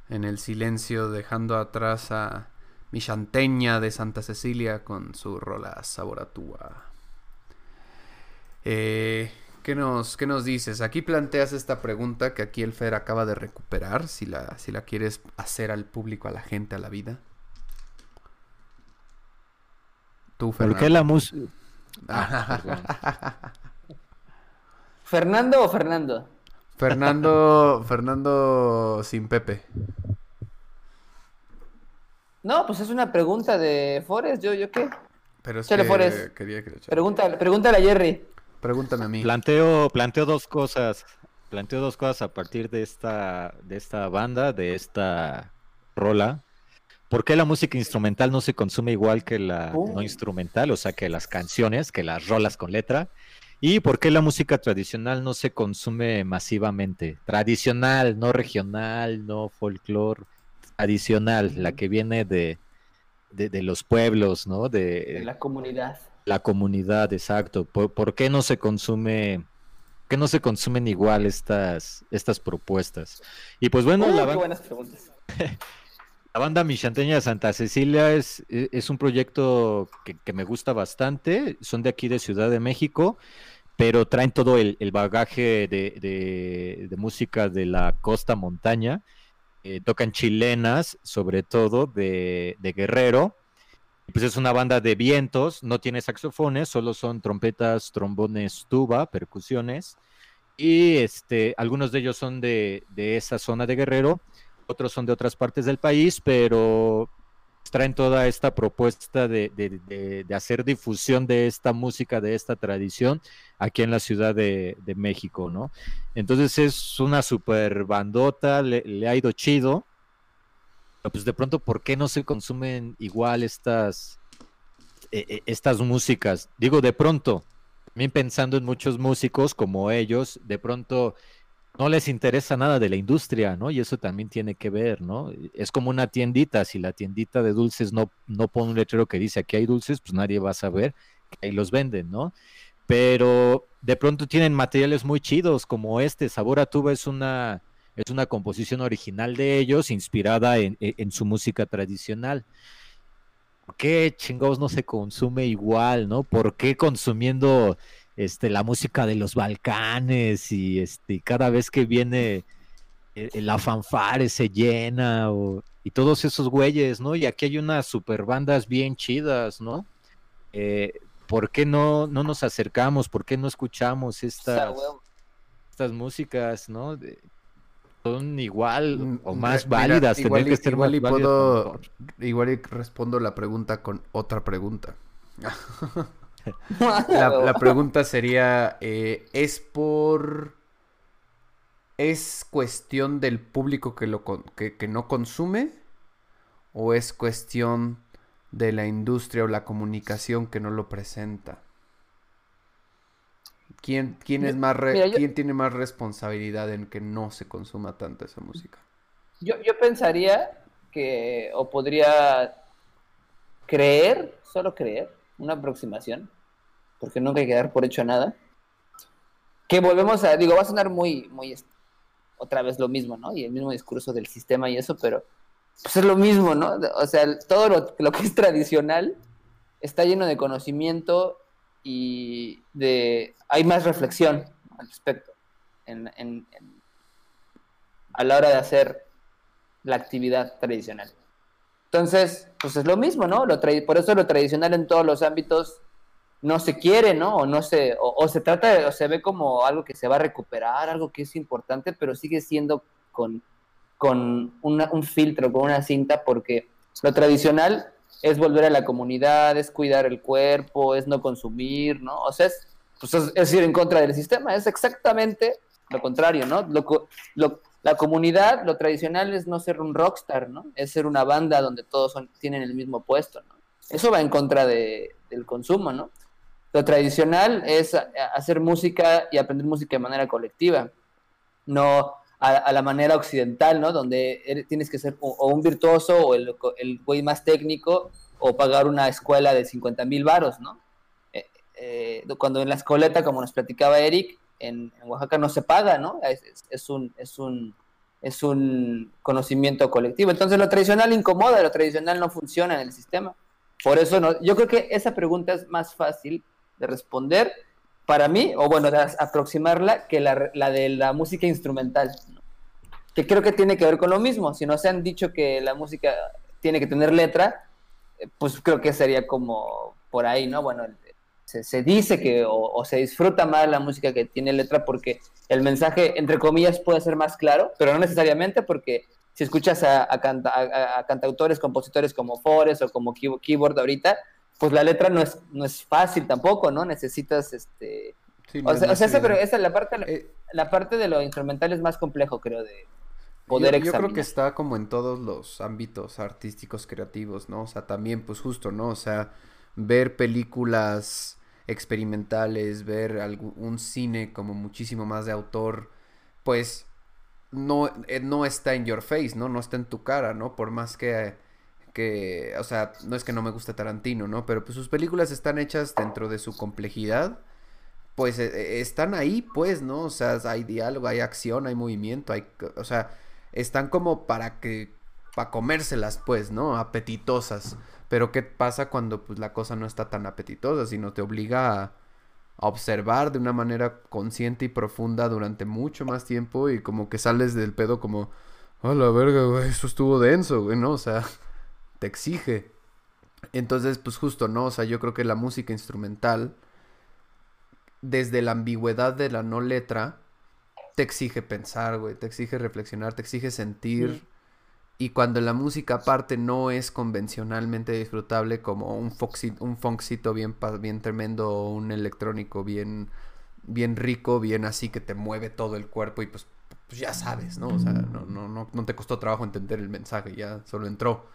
En el silencio, dejando atrás a mi chanteña de Santa Cecilia con su rola Saboratúa. Eh, ¿qué, nos, ¿Qué nos dices? Aquí planteas esta pregunta que aquí el Fer acaba de recuperar, si la, si la quieres hacer al público, a la gente, a la vida. Tú, ¿Por qué la música? ¿Fernando o Fernando? Fernando, Fernando sin Pepe. No, pues es una pregunta de Forrest. ¿Yo, yo qué? Pero es Chale, que Forrest. quería que. Pregúntale, pregúntale a Jerry. Pregúntame a mí. Planteo, planteo dos cosas. Planteo dos cosas a partir de esta, de esta banda, de esta rola. ¿Por qué la música instrumental no se consume igual que la Oh. no instrumental? O sea, que las canciones, que las rolas con letra. ¿Y por qué la música tradicional no se consume masivamente? Tradicional, no regional, no folclore. Tradicional, la que viene de, de, de los pueblos, ¿no? De, De la comunidad. la comunidad, exacto. ¿Por, por qué no se consume, qué no se consumen igual estas, estas propuestas? Y pues bueno, Uh, la, buenas preguntas. la banda Michanteña de Santa Cecilia es, es un proyecto que, me gusta bastante. Son de aquí de Ciudad de México, pero traen todo el, el bagaje de, de- de música de la costa montaña. eh, tocan chilenas, sobre todo de, de Guerrero. Pues es una banda de vientos, no tiene saxofones, solo son trompetas, trombones, tuba, percusiones. Y este, algunos de ellos son de, de esa zona de Guerrero, otros son de otras partes del país, pero traen toda esta propuesta de, hacer difusión de esta música, de esta tradición aquí en la Ciudad de, México, ¿no? Entonces es una super bandota, le, ha ido chido. Pues de pronto, ¿por qué no se consumen igual estas, eh, eh, estas músicas? Digo, de pronto, también pensando en muchos músicos como ellos, de pronto no les interesa nada de la industria, ¿no? Y eso también tiene que ver, ¿no? Es como una tiendita, si la tiendita de dulces no, no pone un letrero que dice aquí hay dulces, pues nadie va a saber que ahí los venden, ¿no? Pero de pronto tienen materiales muy chidos, como este, Sabor a Tuba es una, es una composición original de ellos, inspirada en, en- en su música tradicional. ¿Por qué chingados no se consume igual, no? ¿Por qué consumiendo este, la música de los Balcanes y este, cada vez que viene eh, eh, la fanfare se llena o- y todos esos güeyes, ¿no? Y aquí hay unas super bandas bien chidas, ¿no? Eh, ¿Por qué no, no nos acercamos? ¿Por qué no escuchamos sea, estas, estas músicas, ¿no? De- son igual Mm, o re- más mira, válidas, igual que ser igual más y válidas, puedo-. Igual y respondo la pregunta con otra pregunta. La, pregunta sería, eh, ¿es por... ¿Es cuestión del público que, lo con- que, que no consume? ¿O es cuestión de la industria o la comunicación que no lo presenta? ¿Quién, quién es más re- mira, yo- quién tiene más responsabilidad en que no se consuma tanto esa música? Yo, yo pensaría que, o podría creer, solo creer, una aproximación, porque nunca hay que dar por hecho nada, que volvemos a, digo, va a sonar muy, muy, otra vez lo mismo, ¿no? Y el mismo discurso del sistema y eso, pero pues es lo mismo, ¿no? O sea, todo lo, lo que es tradicional está lleno de conocimiento y de, hay más reflexión al respecto en- en- a la hora de hacer la actividad tradicional. Entonces, pues es lo mismo, ¿no? Lo por eso lo tradicional en todos los ámbitos no se quiere, ¿no? O no se, o, se trata, de- o se ve como algo que se va a recuperar, algo que es importante, pero sigue siendo con, con una- un filtro, con una cinta, porque lo tradicional es volver a la comunidad, es cuidar el cuerpo, es no consumir, ¿no? O sea, es, pues es, es ir en contra del sistema, es exactamente lo contrario, ¿no? Lo, lo- la comunidad, lo tradicional es no ser un rockstar, ¿no? Es ser una banda donde todos tienen el mismo puesto, ¿no? Eso va en contra de- del consumo, ¿no? Lo tradicional es hacer música y aprender música de manera colectiva, no a, la manera occidental, ¿no? Donde eres- tienes que ser o, o un virtuoso o el, el güey más técnico o pagar una escuela de 50 mil varos, ¿no? Eh, eh, cuando en la escoleta, como nos platicaba Eric, en, Oaxaca no se paga, ¿no? Es, un, es, un, es un conocimiento colectivo. Entonces lo tradicional incomoda, lo tradicional no funciona en el sistema. Por eso no, yo creo que esa pregunta es más fácil de responder para mí, o bueno, de aproximarla, que la, la de la música instrumental, ¿no? que creo que tiene que ver con lo mismo. Si nos han dicho que la música tiene que tener letra, eh, pues creo que sería como por ahí, ¿no? Bueno, se, se dice que o, o se disfruta más la música que tiene letra porque el mensaje, entre comillas, puede ser más claro, pero no necesariamente porque si escuchas a, a canta- a- a cantautores, compositores como Forest o como Key- Keyboard ahorita, pues la letra no es, no es fácil tampoco, ¿no? Necesitas, este... Sí, O es sea, o más sea, esa, pero esa, la, parte, Eh, la parte de lo instrumental es más complejo, creo, de poder yo, yo creo que está como en todos los ámbitos artísticos creativos, ¿no? O sea, también, pues justo, ¿no? O sea, ver películas experimentales, ver un cine como muchísimo más de autor, pues no, eh, no está en your face, ¿no? No está en tu cara, ¿no? Por más que, que, o sea, no es que no me guste Tarantino, ¿no? Pero pues sus películas están hechas dentro de su complejidad pues eh, eh, están ahí, pues, ¿no? O sea, hay diálogo, hay acción, hay movimiento, hay, o sea, están como para que, para comérselas, pues, ¿no? Apetitosas. Pero ¿qué pasa cuando, pues, la cosa no está tan apetitosa, sino te obliga a, a observar de una manera consciente y profunda durante mucho más tiempo y como que sales del pedo como, a la verga, güey, eso estuvo denso, güey, ¿no? O sea, te exige. Entonces, pues justo, ¿no? O sea, yo creo que la música instrumental, desde la ambigüedad de la no letra, te exige pensar, güey, te exige reflexionar, te exige sentir. Y cuando la música aparte no es convencionalmente disfrutable como un, foxi- un funkcito bien, bien tremendo o un electrónico bien, bien rico, bien así que te mueve todo el cuerpo y pues, pues ya sabes, ¿no? O sea, no, no, no, no te costó trabajo entender el mensaje, ya solo entró.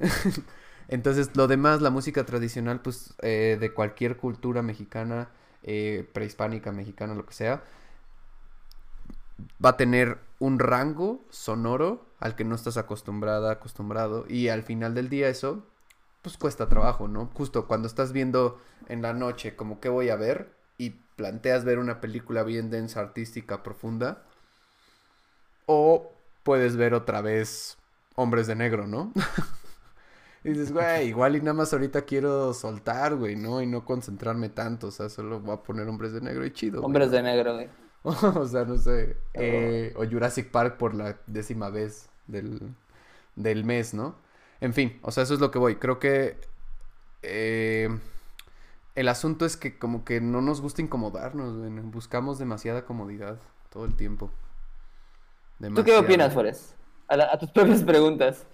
Entonces, lo demás, la música tradicional, pues, eh, de cualquier cultura mexicana, eh, prehispánica, mexicana, lo que sea, va a tener un rango sonoro al que no estás acostumbrada, acostumbrado. Y al final del día eso, pues cuesta trabajo, ¿no? Justo cuando estás viendo en la noche como qué voy a ver y planteas ver una película bien densa, artística, profunda. O puedes ver otra vez Hombres de Negro, ¿no? y dices, güey, igual y nada más ahorita quiero soltar, güey, ¿no? Y no concentrarme tanto, o sea, solo voy a poner Hombres de Negro y chido. güey, Hombres ¿no? de negro, güey. o sea, no sé. eh, o Jurassic Park por la décima vez del, del mes, ¿no? En fin, o sea, eso es lo que voy. Creo que eh, el asunto es que como que no nos gusta incomodarnos. Buscamos demasiada comodidad todo el tiempo. ¿Tú qué opinas? A, la- a tus propias preguntas.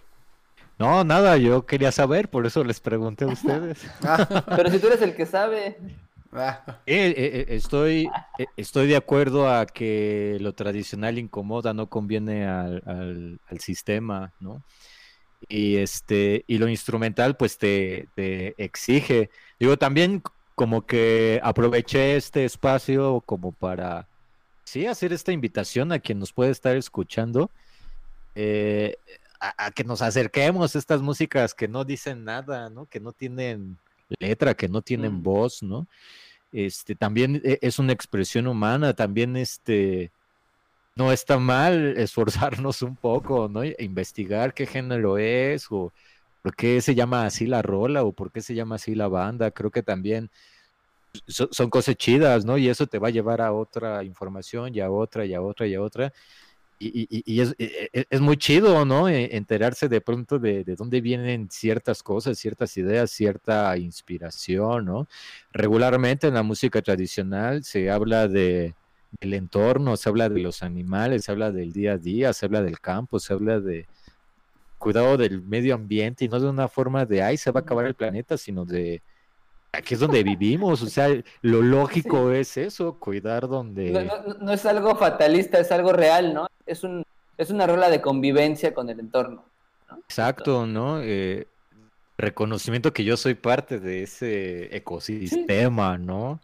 No, nada, yo quería saber, por eso les pregunté a ustedes. Pero si tú eres el que sabe, Eh, eh, eh, estoy, estoy de acuerdo a que lo tradicional incomoda, no conviene al, al- sistema, ¿no? Y este, y lo instrumental, pues te, te exige. Digo, también como que aproveché este espacio como para, sí, hacer esta invitación a quien nos puede estar escuchando, a, a que nos acerquemos a estas músicas que no dicen nada, ¿no? Que no tienen letra, que no tienen Mm. voz, ¿no? Este, también e- es una expresión humana, también este, no está mal esforzarnos un poco, ¿no? E investigar qué género es o por qué se llama así la rola o por qué se llama así la banda. Creo que también so- son cosas chidas, ¿no? Y eso te va a llevar a otra información y a otra y a otra y a otra. Y, y- y- es, e- e- es muy chido, ¿no? E- Enterarse de pronto de, de dónde vienen ciertas cosas, ciertas ideas, cierta inspiración, ¿no? Regularmente en la música tradicional se habla de, del entorno, se habla de los animales, se habla del día a día, se habla del campo, se habla de cuidado del medio ambiente y no de una forma de, ay, se va a acabar el planeta, sino de, aquí es donde vivimos, o sea, lo lógico es eso, cuidar donde... no, no- no es algo fatalista, es algo real, ¿no? Es, un, es una rola de convivencia con el entorno. Exacto, ¿no? Eh, reconocimiento que yo soy parte de ese ecosistema, ¿no?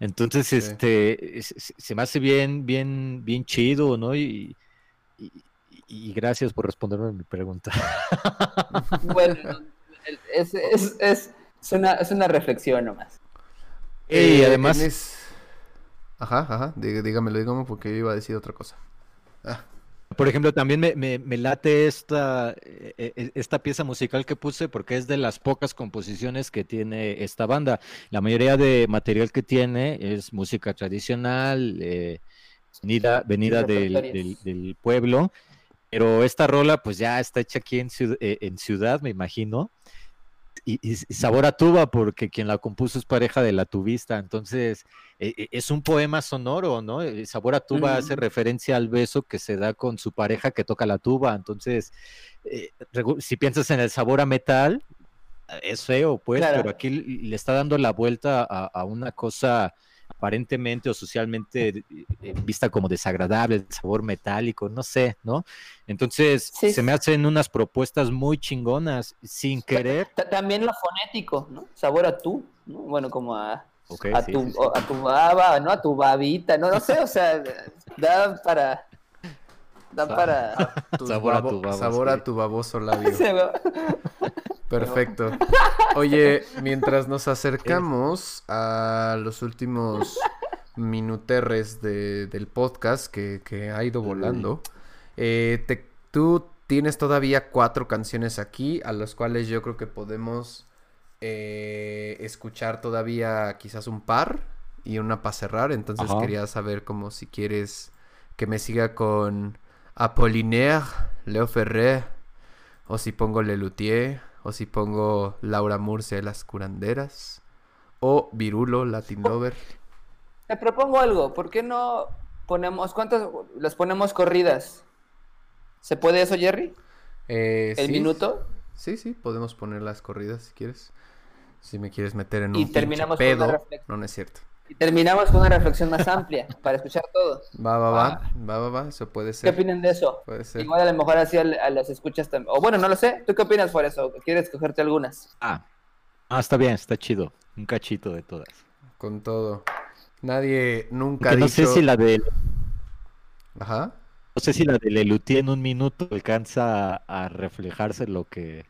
Entonces, Sí. este, se- me hace bien, bien, bien chido, ¿no? Y, y- y gracias por responderme mi pregunta. Bueno, es, es, es, es una, es una reflexión nomás. Y eh, además, en es- Ajá, ajá, dí- dígamelo, dígame porque yo iba a decir otra cosa. Ah, Por ejemplo, también me, me- me late esta, eh, eh, esta pieza musical que puse porque es de las pocas composiciones que tiene esta banda. La mayoría de material que tiene es música tradicional, eh, venida, venida del, repertorios. del- del pueblo, pero esta rola pues ya está hecha aquí en, en ciudad, me imagino. Y, sabor a tuba, porque quien la compuso es pareja de la tubista, entonces eh, eh, es un poema sonoro, ¿no? Eh, Sabor a tuba hace referencia al beso que se da con su pareja que toca la tuba, entonces eh, si piensas en el sabor a metal, eh, es feo, pues, Claro. pero aquí le está dando la vuelta a, a una cosa aparentemente o socialmente eh, eh, vista como desagradable, el sabor metálico, no sé, ¿no? Entonces Sí. se me hacen unas propuestas muy chingonas, sin querer. Ta- También lo fonético, ¿no? Sabor a tú, ¿no? Bueno, como a, a, sí, tu, sí, sí. o- a tu baba, ¿no? A tu babita, no, no sé, o sea, da para... Da para... Sabor a tu babo, sabor sí. a tu baboso labio. Perfecto. Oye, mientras nos acercamos a los últimos minuterres de- del podcast que, que ha ido volando, eh, te- tú tienes todavía cuatro canciones aquí a las cuales yo creo que podemos eh, escuchar todavía quizás un par y una para cerrar. Entonces Ajá. quería saber como si quieres que me siga con Apollinaire, Leo Ferré, o si pongo Lelutier, o si pongo Laura Murcia de las curanderas, o Virulo, Latin Lover. Te propongo algo, ¿por qué no ponemos, cuántas las ponemos corridas? ¿Se puede eso, Jerry? Eh, ¿El sí, minuto? Sí, sí, podemos poner las corridas si quieres. Si me quieres meter en Y un pinche terminamos pedo. no es cierto. Y terminamos con una reflexión más amplia para escuchar todos. Va, va, va. Ah. Va, va, va. Eso puede ¿Qué ser. opinan de eso? Puede ser. Igual a lo mejor así a, los escuchas también. O bueno, no lo sé. ¿Tú qué opinas por eso? ¿Quieres cogerte algunas? Ah, ah, está bien, está chido. Un cachito de todas. Con todo. Nadie nunca ha no sé si la de Ajá. no sé si la de Lelutier en un minuto alcanza a, a reflejarse lo que,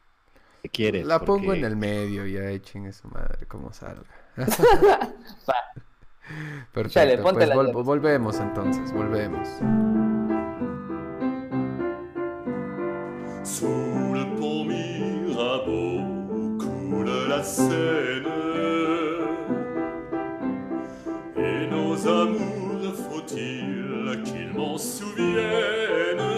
quieres. La pongo en el medio, ya echen su madre, como salga. Perfecto. Chale, pues vol- Jerry. volvemos entonces, volvemos. Sous le pont Mirabeau coule la Seine Et nos amours, faut-il qu'ils m'en souviennent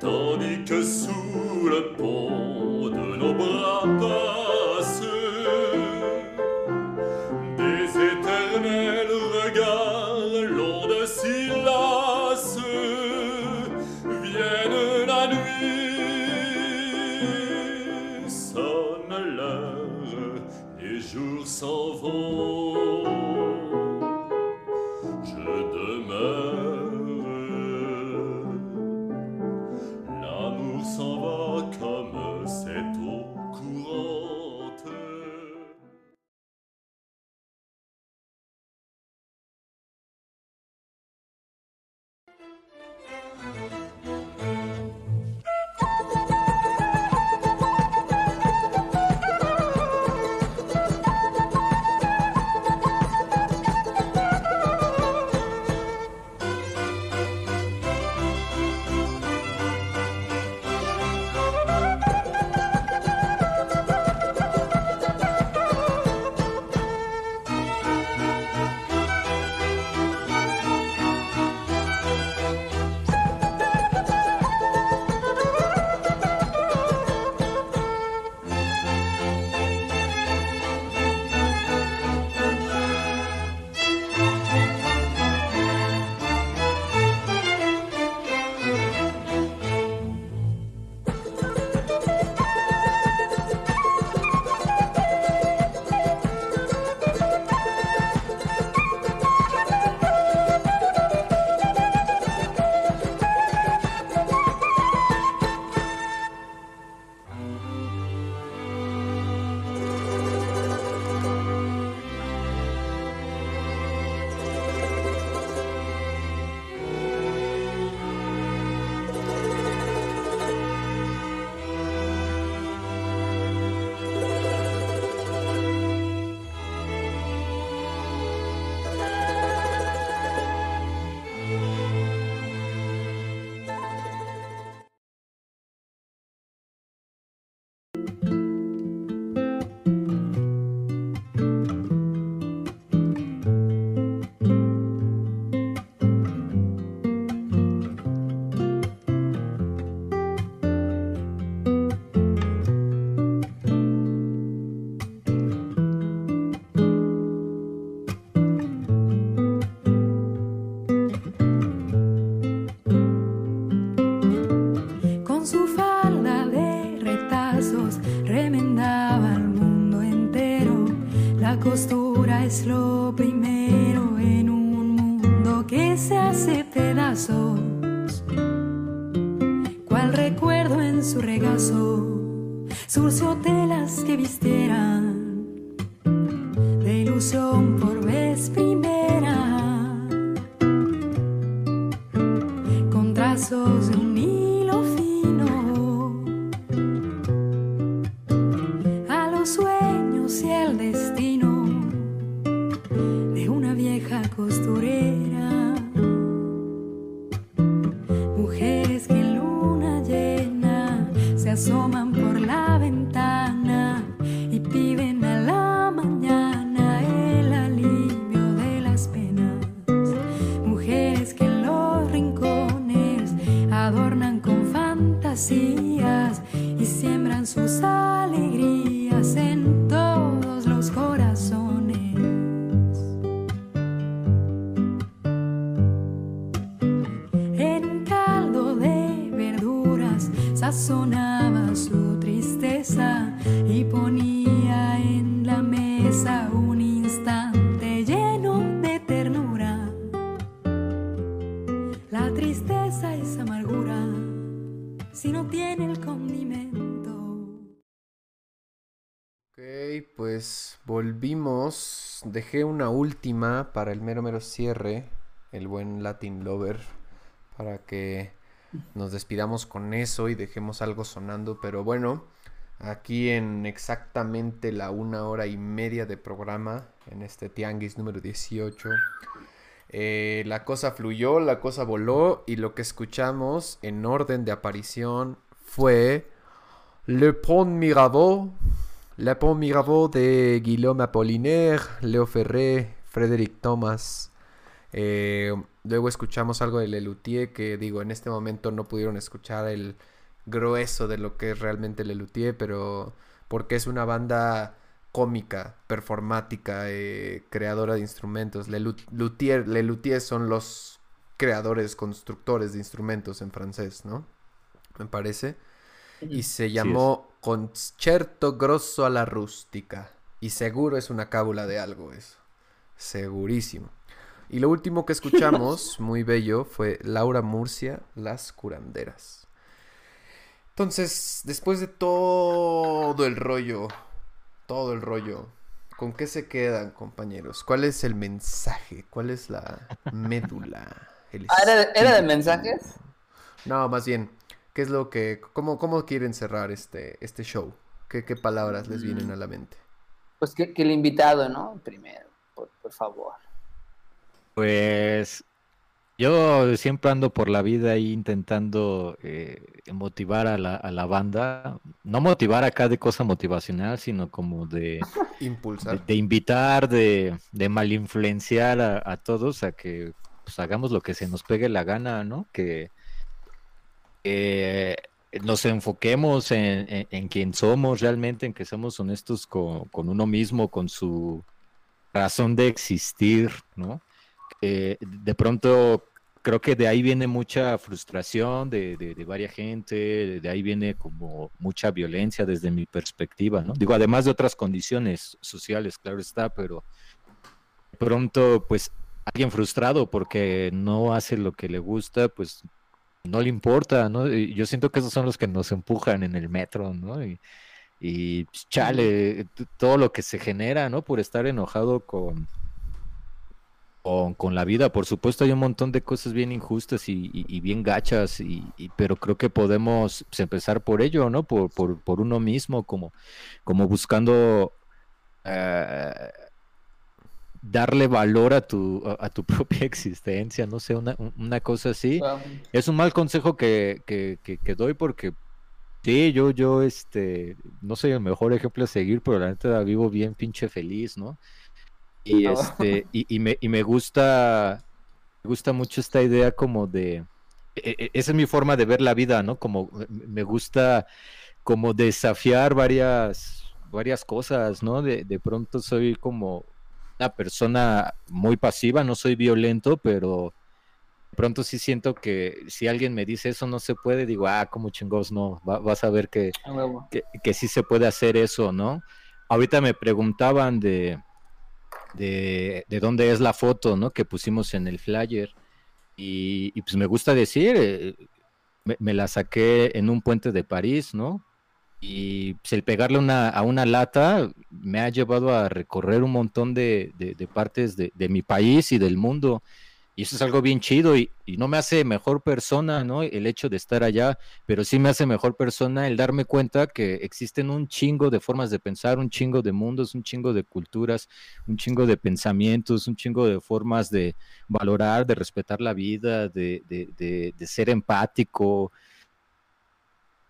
Tandis que sous le pont de nos bras sazonaba su tristeza y ponía en la mesa un instante lleno de ternura. La tristeza es amargura si no tiene el condimento. Ok, pues volvimos. Dejé una última para el mero mero cierre, el buen Latin Lover, para que nos despidamos con eso y dejemos algo sonando. Pero bueno, aquí en exactamente la una hora y media de programa, en este Tianguis número 18, eh, la cosa fluyó, la cosa voló y lo que escuchamos en orden de aparición fue Le Pont Mirabeau, Le Pont Mirabeau de Guillaume Apollinaire, Leo Ferré, Frédéric Thomas. Eh, luego escuchamos algo de Lelutier que digo, en este momento no pudieron escuchar el grueso de lo que es realmente Lelutier, pero porque es una banda cómica, performática, eh, creadora de instrumentos. Lelu- Luthier, Lelutier son los creadores, constructores de instrumentos en francés, ¿no? Me parece. Y se llamó Concerto Grosso a la Rústica. Y seguro es una cábula de algo eso. Segurísimo. Y lo último que escuchamos, muy bello, fue Laura Murcia, Las Curanderas. Entonces, después de todo el rollo, todo el rollo, ¿con qué se quedan, compañeros? ¿Cuál es el mensaje? ¿Cuál es la médula? El Ah, ¿era, de- era de mensajes? No, más bien, ¿qué es lo que, cómo, cómo quieren cerrar este, este show? ¿Qué, qué palabras les vienen a la mente? Pues que, que el invitado, ¿no? Primero, por, por favor. Pues yo siempre ando por la vida ahí intentando eh, motivar a la, a la banda. No motivar acá de cosa motivacional, sino como de, Impulsar. de invitar, de, de malinfluenciar a, a todos a que pues, hagamos lo que se nos pegue la gana, ¿no? Que eh, nos enfoquemos en, en, en quién somos realmente, en que somos honestos con, con uno mismo, con su razón de existir, ¿no? Eh, de pronto creo que de ahí viene mucha frustración de, de, varias gente, de, ahí viene como mucha violencia desde mi perspectiva, ¿no? Digo, además de otras condiciones sociales, claro está, pero de pronto, pues, alguien frustrado porque no hace lo que le gusta, pues no le importa, ¿no? Yo siento que esos son los que nos empujan en el metro, ¿no? Y, y pues, chale, todo lo que se genera, ¿no? Por estar enojado con, con, con la vida. Por supuesto, hay un montón de cosas bien injustas y, y- y bien gachas, y, y- pero creo que podemos pues, empezar por ello, ¿no? Por, por, por uno mismo, como, como buscando eh, darle valor a tu, a, a tu propia existencia, no sé, una, un- una cosa así. Es un mal consejo que, que, que, que doy porque sí, yo, yo, este, no soy el mejor ejemplo a seguir, pero la neta vivo bien pinche feliz, ¿no? Y Oh. este, y, y me, y me gusta, me gusta mucho esta idea como de, e- e- esa es mi forma de ver la vida, ¿no? Como me- gusta como desafiar varias, varias cosas, ¿no? De, de pronto soy como una persona muy pasiva, no soy violento, pero de pronto sí siento que si alguien me dice eso no se puede, digo, ah, como chingos, no, va- vas a ver que, que, que sí se puede hacer eso, ¿no? Ahorita me preguntaban de, de, de dónde es la foto, ¿no? Que pusimos en el flyer. Y, pues me gusta decir, eh, me, la saqué en un puente de París, ¿no? Y pues el pegarle una, a una lata, me ha llevado a recorrer un montón de, de- de partes de mi país y del mundo. Y eso es algo bien chido y, y no me hace mejor persona, ¿no? El hecho de estar allá, pero sí me hace mejor persona el darme cuenta que existen un chingo de formas de pensar, un chingo de mundos, un chingo de culturas, un chingo de pensamientos, un chingo de formas de valorar, de respetar la vida, de, de- ser empático.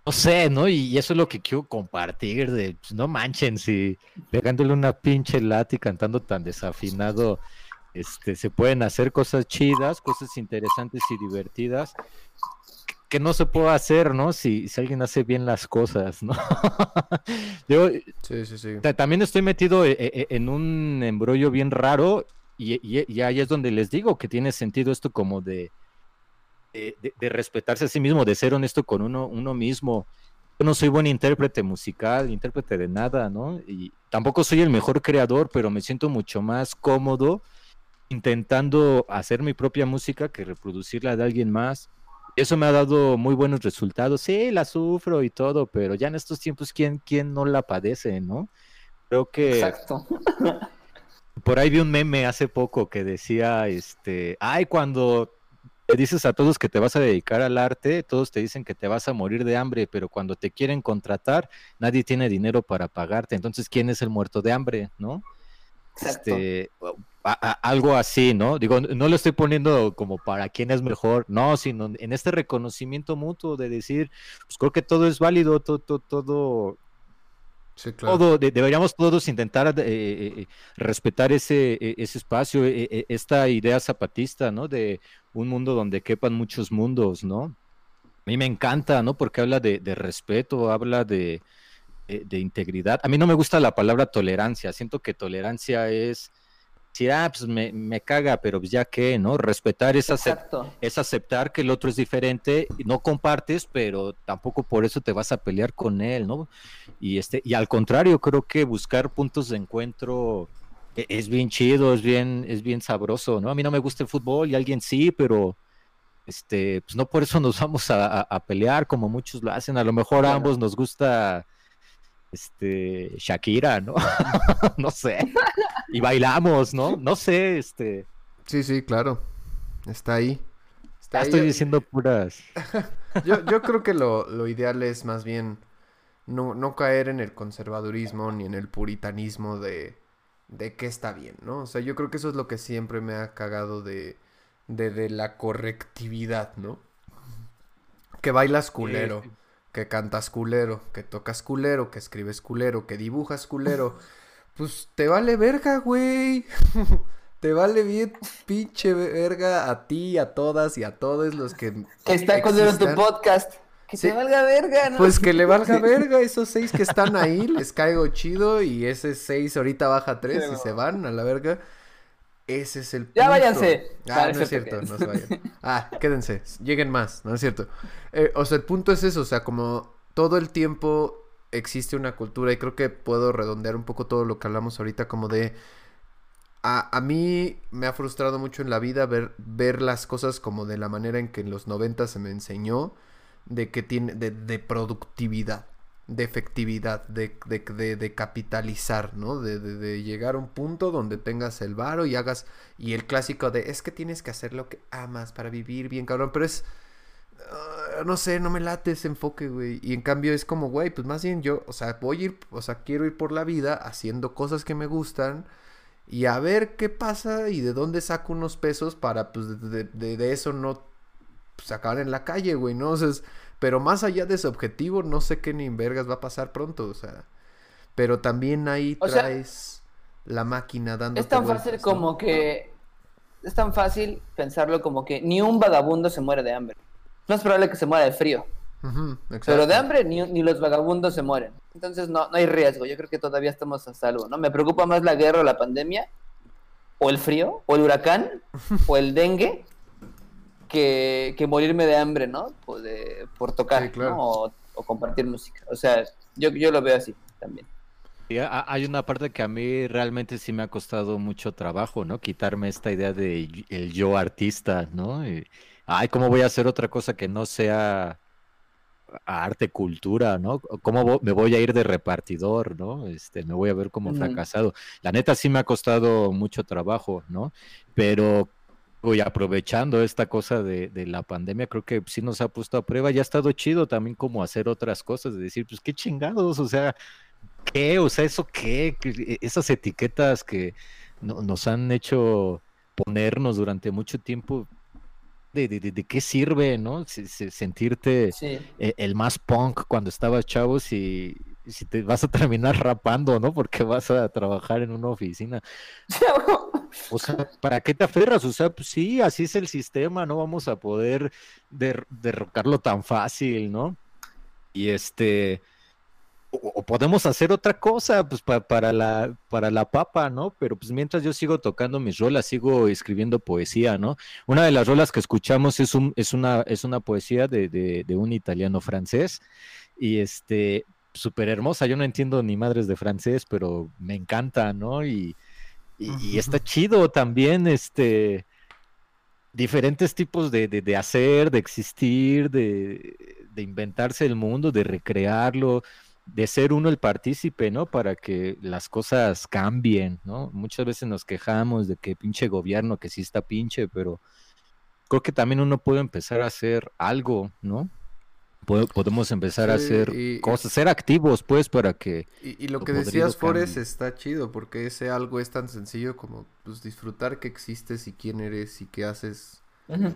No sé, ¿no? Y eso es lo que quiero compartir, de pues, no manchen, si pegándole una pinche lata y cantando tan desafinado, este, se pueden hacer cosas chidas, cosas interesantes y divertidas que- no se puede hacer, ¿no? Si, si alguien hace bien las cosas, ¿no? Yo, Sí, sí, sí. Ta- También estoy metido e- e- en un embrollo bien raro y, y- y ahí es donde les digo que tiene sentido esto como de- de respetarse a sí mismo, de ser honesto con uno, uno mismo. Yo no soy buen intérprete musical, intérprete de nada, ¿no? Y tampoco soy el mejor creador, pero me siento mucho más cómodo intentando hacer mi propia música que reproducirla de alguien más. Eso me ha dado muy buenos resultados. Sí, la sufro y todo, pero ya en estos tiempos, ¿quién, quién no la padece, no? Creo que Exacto. por ahí vi un meme hace poco que decía, este, ay, cuando le dices a todos que te vas a dedicar al arte, todos te dicen que te vas a morir de hambre, pero cuando te quieren contratar, nadie tiene dinero para pagarte. Entonces, ¿quién es el muerto de hambre, no? Este, a- a- algo así, ¿no? Digo, no lo estoy poniendo como para quién es mejor, no, sino en este reconocimiento mutuo de decir, pues creo que todo es válido, todo, todo, todo, Sí, claro. todo, de- deberíamos todos intentar eh, eh, respetar ese, eh, ese espacio, eh, eh, esta idea zapatista, ¿no? De un mundo donde quepan muchos mundos, ¿no? A mí me encanta, ¿no? Porque habla de, de respeto, habla de, de- de integridad. A mí no me gusta la palabra tolerancia, siento que tolerancia es decir, ah, pues me, me caga, pero pues ya qué, ¿no? Respetar es acep- Exacto. es aceptar que el otro es diferente, no compartes, pero tampoco por eso te vas a pelear con él, ¿no? Y este, y al contrario, creo que buscar puntos de encuentro e- es bien chido, es bien, es bien sabroso, ¿no? A mí no me gusta el fútbol y alguien sí, pero este, pues no por eso nos vamos a, a- a pelear como muchos lo hacen. A lo mejor a ambos nos gusta este Shakira, ¿no? no sé. Y bailamos, ¿no? No sé, este. Sí, sí, claro. Está ahí. Está Ya ahí. estoy diciendo puras. Yo, yo creo que lo, lo ideal es más bien no, no caer en el conservadurismo ni en el puritanismo de, de qué está bien, ¿no? O sea, yo creo que eso es lo que siempre me ha cagado de, de, de la correctividad, ¿no? Que bailas culero, sí. Que cantas culero, que tocas culero, que escribes culero, que dibujas culero. Pues te vale verga, güey. Te vale bien pinche verga a ti, a todas y a todos los que Que está con en tu podcast. Que Sí. te valga verga, ¿no? Pues que le valga verga esos seis que están ahí, les caigo chido y ese seis ahorita baja tres y se van a la verga. Ese es el Ya punto. váyanse. Ah, no es cierto cierto, que- no se vayan. Ah, quédense, lleguen más, no es cierto. Eh, o sea, el punto es eso, o sea, como todo el tiempo existe una cultura y creo que puedo redondear un poco todo lo que hablamos ahorita como de... A, a mí me ha frustrado mucho en la vida ver, ver las cosas como de la manera en que en los 90 se me enseñó de que tiene de, de productividad, de efectividad, de, de, de- de capitalizar, ¿no? De, llegar a un punto donde tengas el varo y hagas y el clásico de es que tienes que hacer lo que amas para vivir bien, cabrón, pero es ah, no sé, no me late ese enfoque, güey. Y en cambio es como, güey, pues más bien yo, o sea, voy a ir, o sea, quiero ir por la vida haciendo cosas que me gustan y a ver qué pasa y de dónde saco unos pesos para, pues, de eso no pues, acabar en la calle, güey, ¿no? O sea, es- pero más allá de ese objetivo, no sé qué ni en vergas va a pasar pronto, o sea. Pero también ahí O sea, traes la máquina dando Es tan fácil como que. Es tan fácil pensarlo como que ni un vagabundo se muere de hambre. No es probable que se muera de frío. Pero de hambre ni, ni los vagabundos se mueren. Entonces no, no hay riesgo. Yo creo que todavía estamos a salvo, ¿no? Me preocupa más la guerra o la pandemia, o el frío, o el huracán, o el dengue, que, que morirme de hambre, ¿no? Por, de- por tocar, Sí, claro. ¿no? O, o compartir música. O sea, yo, yo lo veo así también. Ha- hay una parte que a mí realmente sí me ha costado mucho trabajo, ¿no? Quitarme esta idea de y- el yo artista, ¿no? Y, ay, ¿cómo voy a hacer otra cosa que no sea arte, cultura, ¿no? ¿Cómo me voy a ir de repartidor, ¿no? Este, me voy a ver como Ujú. fracasado. La neta sí me ha costado mucho trabajo, ¿no? Pero voy aprovechando esta cosa de, de la pandemia, creo que sí nos ha puesto a prueba. Ya ha estado chido también como hacer otras cosas, de decir, pues qué chingados, o sea, ¿qué? O sea, ¿eso qué? Que- Esas etiquetas que no- nos han hecho ponernos durante mucho tiempo, ¿de, de, qué sirve, no? Se- se- sentirte Sí. eh, el más punk cuando estabas chavos y y si te vas a terminar rapando, ¿no? Porque vas a trabajar en una oficina. O sea, ¿para qué te aferras? O sea, pues sí, así es el sistema, no vamos a poder der- derrocarlo tan fácil, ¿no? Y este, o, o podemos hacer otra cosa, pues pa- para la, para la papa, ¿no? Pero pues mientras yo sigo tocando mis rolas, sigo escribiendo poesía, ¿no? Una de las rolas que escuchamos es, un, es, una, es una poesía de, de, de un italiano francés y este, súper hermosa, yo no entiendo ni madres de francés, pero me encanta, ¿no? Y, y, y está chido también, este, diferentes tipos de, de, de hacer, de existir, de, de inventarse el mundo, de recrearlo, de ser uno el partícipe, ¿no? Para que las cosas cambien, ¿no? Muchas veces nos quejamos de que pinche gobierno, que sí está pinche, pero creo que también uno puede empezar a hacer algo, ¿no? Pode- Podemos empezar a hacer y- cosas, ser activos, pues, para que Y, y lo Lo que decías, Forest, está chido, porque ese algo es tan sencillo como pues, disfrutar que existes y quién eres y qué haces,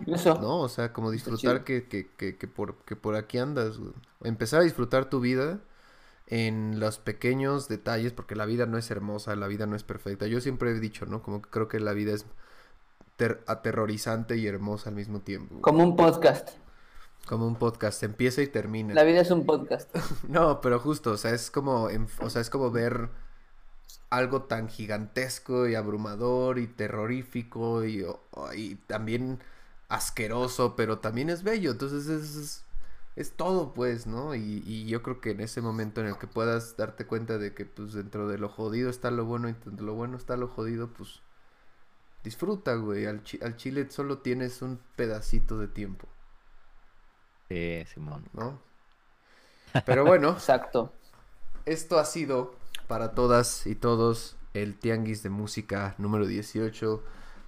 Eso. ¿no? O sea, como disfrutar que, que, que, que por, que por aquí andas, güey. Empezar a disfrutar tu vida en los pequeños detalles, porque la vida no es hermosa, la vida no es perfecta. Yo siempre he dicho, ¿no? Como que creo que la vida es ter- aterrorizante y hermosa al mismo tiempo. güey. Como un podcast. Como un podcast, empieza y termina. La vida es un podcast. No, pero justo, o sea, es como, o sea, es como ver algo tan gigantesco y abrumador y terrorífico y, y también asqueroso, pero también es bello. Entonces es, es, es todo, pues, ¿no? Y, y yo creo que en ese momento en el que puedas darte cuenta de que, pues, dentro de lo jodido está lo bueno y dentro de lo bueno está lo jodido, pues, disfruta, güey. Al, chi- al chile solo tienes un pedacito de tiempo, Eh, Simón. ¿no? Pero bueno. Exacto. Esto ha sido para todas y todos el Tianguis de Música número 18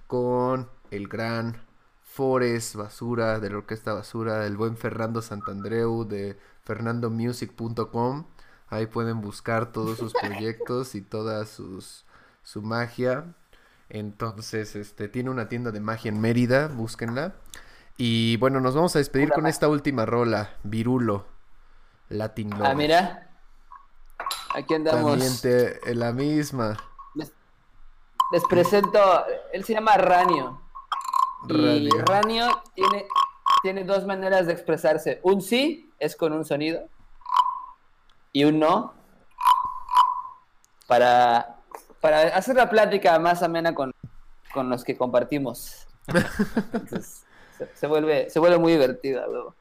con el gran Forest Basura de la Orquesta Basura, el buen Fernando Santandreu de fernandomusic.com. Ahí pueden buscar todos sus proyectos y toda sus, su magia. Entonces, este tiene una tienda de magia en Mérida, búsquenla. Y bueno, nos vamos a despedir con esta última rola, Virulo, Latin Love. Ah, mira. Aquí andamos. Te, la misma. Les presento, él se llama Ranio. Y Radio. Ranio tiene, tiene dos maneras de expresarse. Un sí es con un sonido. Y un no. Para, para hacer la plática más amena con, con los que compartimos. Entonces, se, se vuelve, se vuelve muy divertida luego.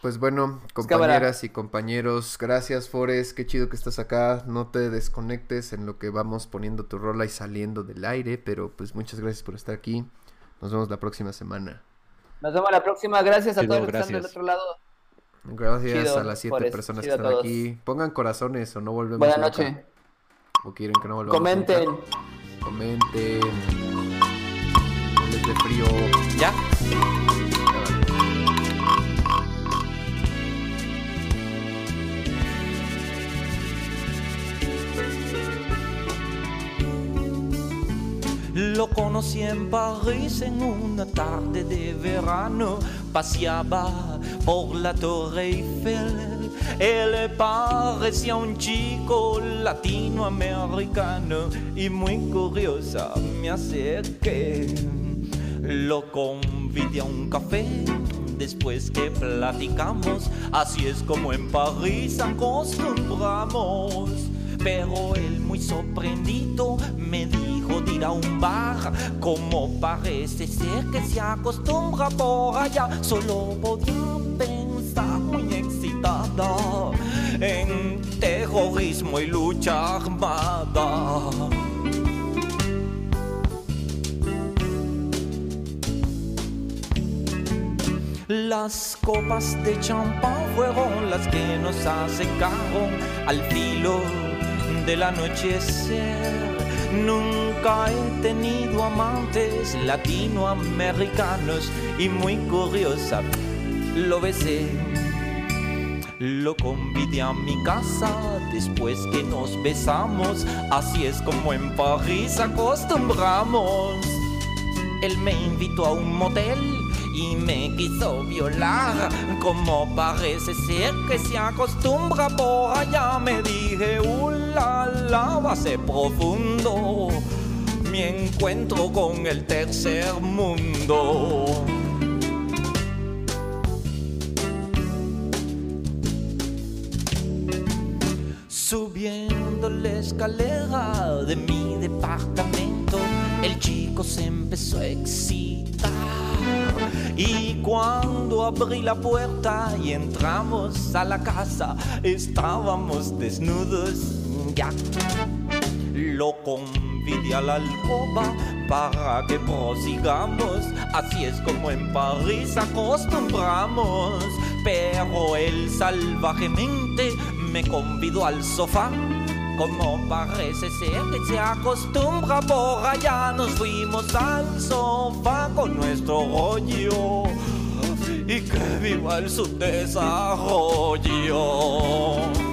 Pues bueno, compañeras y compañeros, gracias Forest, qué chido que estás acá. No te desconectes en lo que vamos poniendo tu rola y saliendo del aire, pero pues muchas gracias por estar aquí. Nos vemos la próxima semana. Nos vemos la próxima. Gracias a Chido, todos los que están del otro lado. Gracias Chido, a las siete Forest, personas que están aquí. Pongan corazones o no volvemos Buenas noches. O quieren que no volvamos Comenten. nunca. Comenten. No les dé frío. Ya Conocí en París en una tarde de verano. Paseaba por la Torre Eiffel. Él parecía un chico latinoamericano y muy curiosa me acerqué. Lo convidé a un café. Después que platicamos, así es como en París acostumbramos. Pero él muy sorprendido me dijo de ir a un bar Como parece ser que se acostumbra por allá Solo podía pensar muy excitada En terrorismo y lucha armada Las copas de champán fueron las que nos acercaron al filo del anochecer. Nunca he tenido amantes latinoamericanos y muy curiosa lo besé. Lo convidé a mi casa después que nos besamos, así es como en París acostumbramos. Él me invitó a un motel y me quiso violar. Como parece ser que se acostumbra por allá, me dije, uh, la, ser profundo. Mi encuentro con el tercer mundo. Subiendo la escalera de mi departamento, el chico se empezó a excitar. Y cuando abrí la puerta y entramos a la casa, estábamos desnudos ya. Lo convidé a la alcoba para que prosigamos. Así es como en París acostumbramos. Pero él salvajemente me convidó al sofá. Como parece ser que se acostumbra por allá, nos fuimos al sofá con nuestro rollo. Y que viva el subdesarrollo.